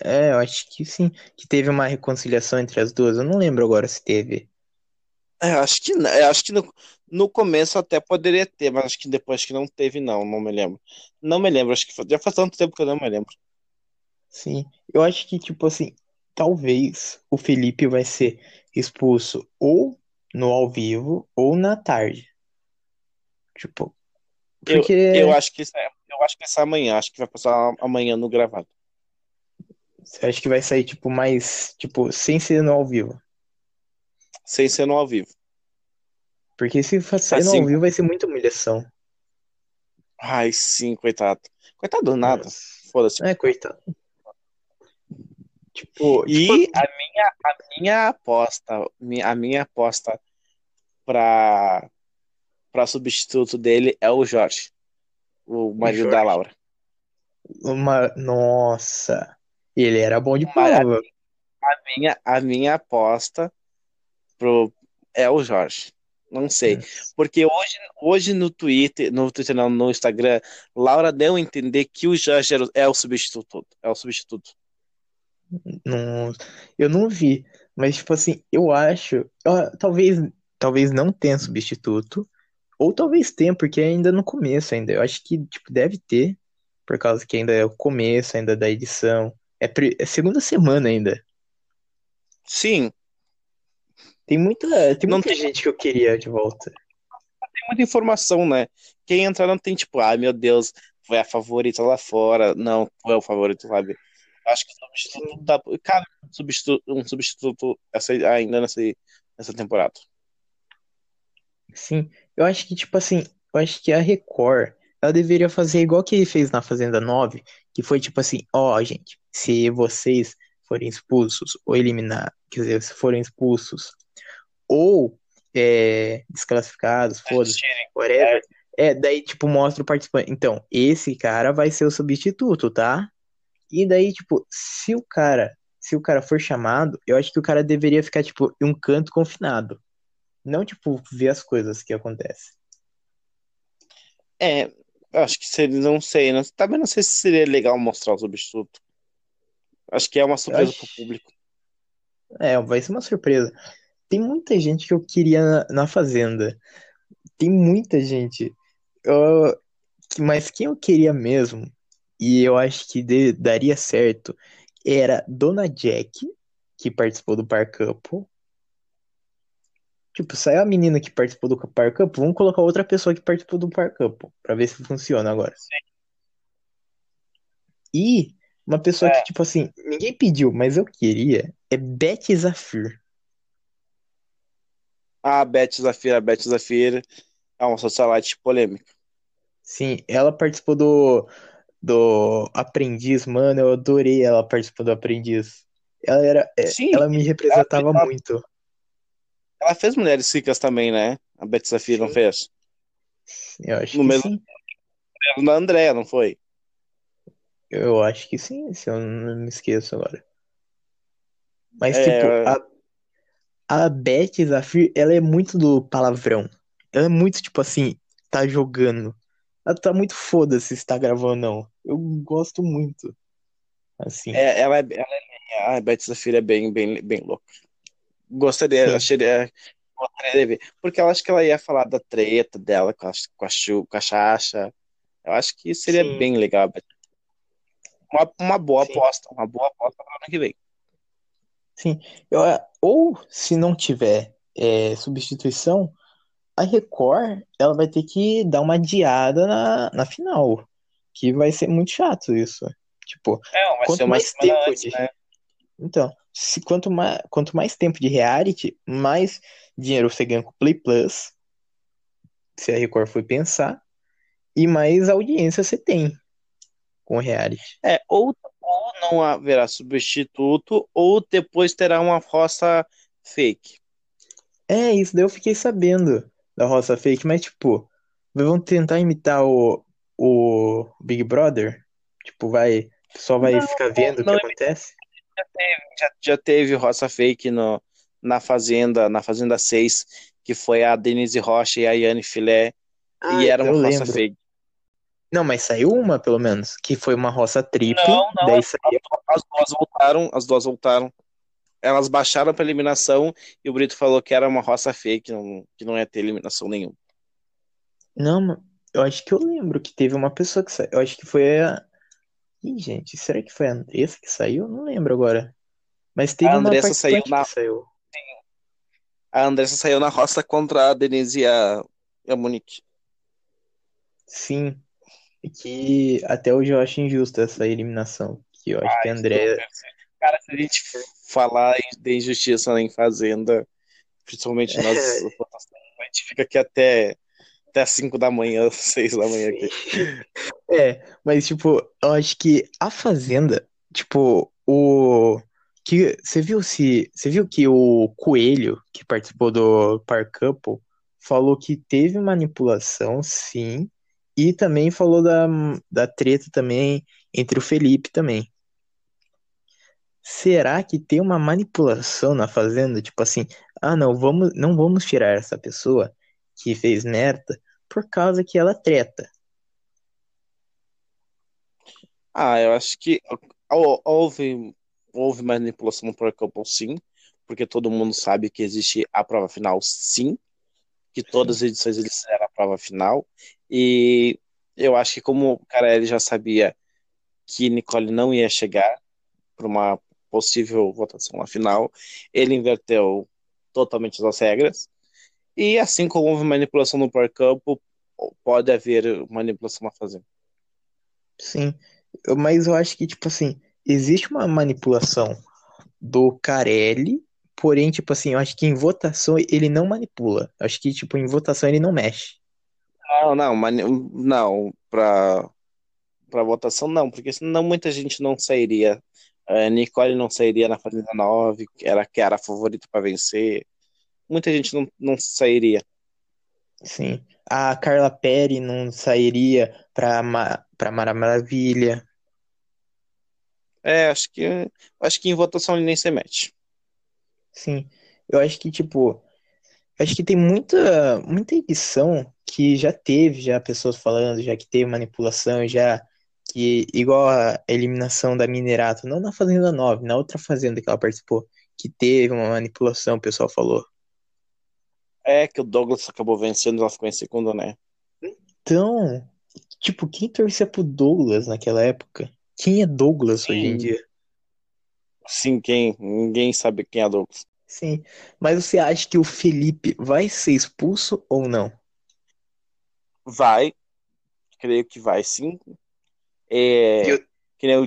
É, eu acho que sim. Que teve uma reconciliação entre as duas. Eu não lembro agora se teve. É, acho que. Eu acho que no, no começo até poderia ter, mas acho que depois que não teve, não, não me lembro. Não me lembro, acho que foi- já faz tanto tempo que eu não me lembro. Sim. Eu acho que, tipo assim, talvez o Felipe vai ser expulso ou no ao vivo ou na tarde. Tipo, Eu, porque eu acho que isso é, eu acho que isso é amanhã, acho que vai passar amanhã no gravado. eu acho que vai sair, tipo, mais, tipo, sem ser no ao vivo. Sem ser no ao vivo. Porque se sair no Assim- ao vivo vai ser muita humilhação. Ai, sim, coitado. Coitado do nada. Foda-se. É, coitado. Tipo, E tipo, a minha, a minha aposta, a minha aposta para para substituto dele é o Jorge, o marido Jorge? da Laura. uma... Nossa, ele era bom de prova. A minha, a minha aposta pro, é o Jorge. Não sei. Porque hoje, hoje no Twitter, no Twitter não, no Instagram, Laura deu a entender que o Jorge é o substituto. É o substituto. Não, eu não vi, mas tipo assim, eu acho, talvez, talvez não tenha substituto, ou talvez tenha, porque ainda no começo ainda. Eu acho que tipo deve ter, por causa que ainda é o começo ainda da edição. É, pri- é segunda semana ainda. Sim, Tem muita, tem Não muita tem- gente que eu queria de volta. tem muita informação, né? Quem entrar não tem tipo, ai meu Deus, foi a favorita lá fora. Não, foi o favorito, sabe? Acho que o substituto dá. Cara, um substituto, um substituto essa, ainda nessa, nessa temporada. Sim, eu acho que tipo assim, eu acho que a Record, ela deveria fazer igual que fez na Fazenda 9, que foi tipo assim, ó, gente, se vocês forem expulsos ou eliminar, quer dizer, se forem expulsos ou é, desclassificados, foda-se, whatever, é, daí tipo mostra o participante. Então, esse cara vai ser o substituto, tá? E daí, tipo, se o cara, se o cara for chamado, eu acho que o cara deveria ficar tipo em um canto confinado. Não, tipo, ver as coisas que acontecem. É, acho que seria, não sei, não, também não sei se seria legal mostrar o substituto. Acho que é uma surpresa acho- pro público. É, vai ser uma surpresa. Tem muita gente que eu queria na, na Fazenda. Tem muita gente. Eu- mas quem eu queria mesmo, e eu acho que de- daria certo, era Dona Jack, que participou do Par Couple. Tipo, saiu a menina que participou do Par Couple, vamos colocar outra pessoa que participou do Par Couple, pra ver se funciona agora. E uma pessoa que, tipo assim, ninguém pediu, mas eu queria, é Beth Zafir. A Beth Zafira, a Beth Zafira é uma socialite polêmica. Sim, ela participou do, do Aprendiz, mano, eu adorei ela participar do Aprendiz. Ela era, é, Sim, ela me representava ela- muito. Ela fez Mulheres Ricas também, né? A Beth Zafira não fez? Eu acho No que mesmo- sim. Na Andréa, não foi? Eu acho que sim, se eu não me esqueço agora. Mas, É, tipo, a, a Beth Zafir, ela é muito do palavrão. Ela é muito, tipo assim, tá jogando. Ela tá muito foda-se se tá gravando ou não. Eu gosto muito. Assim. É, ela é, ela é, a Beth Zafira é bem, bem, bem louca. Gostaria, Sim. acharia, gostaria de ver. Porque eu acho que ela ia falar da treta dela com a, com a, Chu- com a Xaxa. Eu acho que seria Sim. bem legal. Uma, uma boa Sim. aposta, uma boa aposta para o ano que vem. Eu, ou se não tiver é, substituição, a Record ela vai ter que dar uma adiada na, na final. Que vai ser muito chato isso. Tipo, É, Quanto mais tempo antes, de- né? então, se quanto mais, quanto mais tempo de reality, mais dinheiro você ganha com o Play Plus, se a Record for pensar, e mais audiência você tem com reality. É, ou não haverá substituto, ou depois terá uma roça fake. É, isso daí eu fiquei sabendo da Roça Fake, mas tipo, vão tentar imitar o, o Big Brother? Tipo, vai, só vai Não, ficar vendo o que não acontece? Já, já teve roça fake no, na Fazenda, na Fazenda 6, que foi a Denise Rocha e a Yane Filé, Ah, e era uma roça lembro. fake. Não, mas saiu uma, pelo menos, que foi uma roça tripla, Não, não, daí as, saiu. as duas voltaram, as duas voltaram. Elas baixaram para eliminação e o Brito falou que era uma roça fake, não, que não ia ter eliminação nenhuma. Não, eu acho que eu lembro que teve uma pessoa que saiu. Eu acho que foi a. Ih, gente, será que foi a Andressa que saiu? Não lembro agora. Mas teve A uma Andressa saiu participante na- que saiu. A Andressa saiu na roça contra a Denise e a, e a Monique. Sim. Que até hoje eu acho injusta essa eliminação. Que eu acho que a André. Cara, se a gente for falar de injustiça em Fazenda, principalmente [LAUGHS] nós, a gente fica aqui até, até 5 da manhã, [LAUGHS] 6 da manhã aqui. [LAUGHS] É, mas tipo, eu acho que a Fazenda, tipo, o que você viu se você viu que o Coelho que participou do Par Couple falou que teve manipulação, sim, e também falou da, da treta também entre o Felipe também. Será que tem uma manipulação na fazenda, tipo assim, ah não, vamos não vamos tirar essa pessoa que fez merda por causa que ela treta. Ah, eu acho que houve, houve manipulação no Pro Couple, sim, porque todo mundo sabe que existe a prova final, sim, que todas as edições eles prova final, e eu acho que como o cara ele já sabia que Nicole não ia chegar para uma possível votação na final, ele inverteu totalmente as regras, e assim como houve manipulação no Couple, pode haver manipulação na fazenda. Sim, mas eu acho que, tipo assim, existe uma manipulação do Carelli, porém, tipo assim, eu acho que em votação ele não manipula. Eu acho que, tipo, em votação ele não mexe. Não, não, mani... não, pra, pra votação não, porque senão muita gente não sairia. A Nicole não sairia na Fazenda 9, era que era a favorita para vencer. Muita gente não, não sairia. Sim. A Carla Peri não sairia pra, Ma... pra Mara Maravilha. É, acho que acho que em votação ele nem se mete. Sim. Eu acho que, tipo, acho que tem muita, muita edição que já teve já pessoas falando, já que teve manipulação, já que igual a eliminação da Minerato, não na Fazenda 9, na outra fazenda que ela participou, que teve uma manipulação, o pessoal falou. É que o Douglas acabou vencendo, ela ficou em segundo, né? Então, tipo, quem torcia pro Douglas naquela época? Quem é Douglas Sim. hoje em dia? Sim, quem? Ninguém sabe quem é Douglas. Sim, mas você acha que o Felipe vai ser expulso ou não? Vai, creio que vai sim. É, eu... Que, nem eu,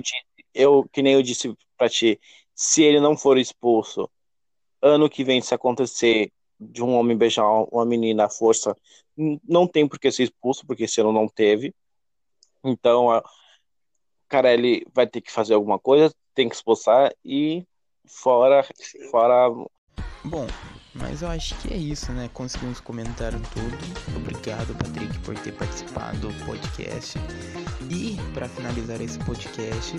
eu, que nem eu disse pra ti, se ele não for expulso, ano que vem, se acontecer de um homem beijar uma menina à força, não tem por que ser expulso, porque esse ano não teve. Então, o Carelli vai ter que fazer alguma coisa, tem que expulsar e fora, fora. Bom, mas eu acho que é isso, né? Conseguimos comentar tudo. Obrigado, Patrick, por ter participado do podcast. E para finalizar esse podcast,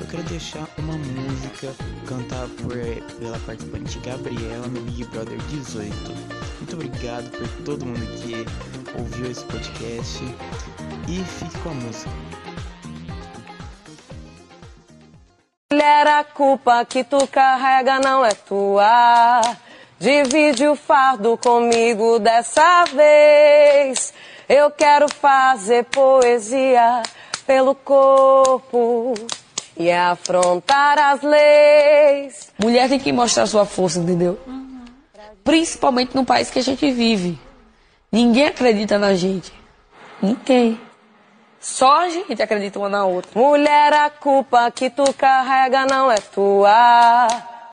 eu quero deixar uma música cantada por, pela participante Gabriela no Big Brother 18. Muito obrigado por todo mundo que ouviu esse podcast e fique com a música. Mulher, a culpa que tu carrega não é tua. Divide o fardo comigo dessa vez. Eu quero fazer poesia pelo corpo e afrontar as leis. Mulher tem que mostrar sua força, entendeu? Uhum. Principalmente no país que a gente vive. Ninguém acredita na gente. Ninguém. Só a gente acredita uma na outra. Mulher, a culpa que tu carrega não é tua.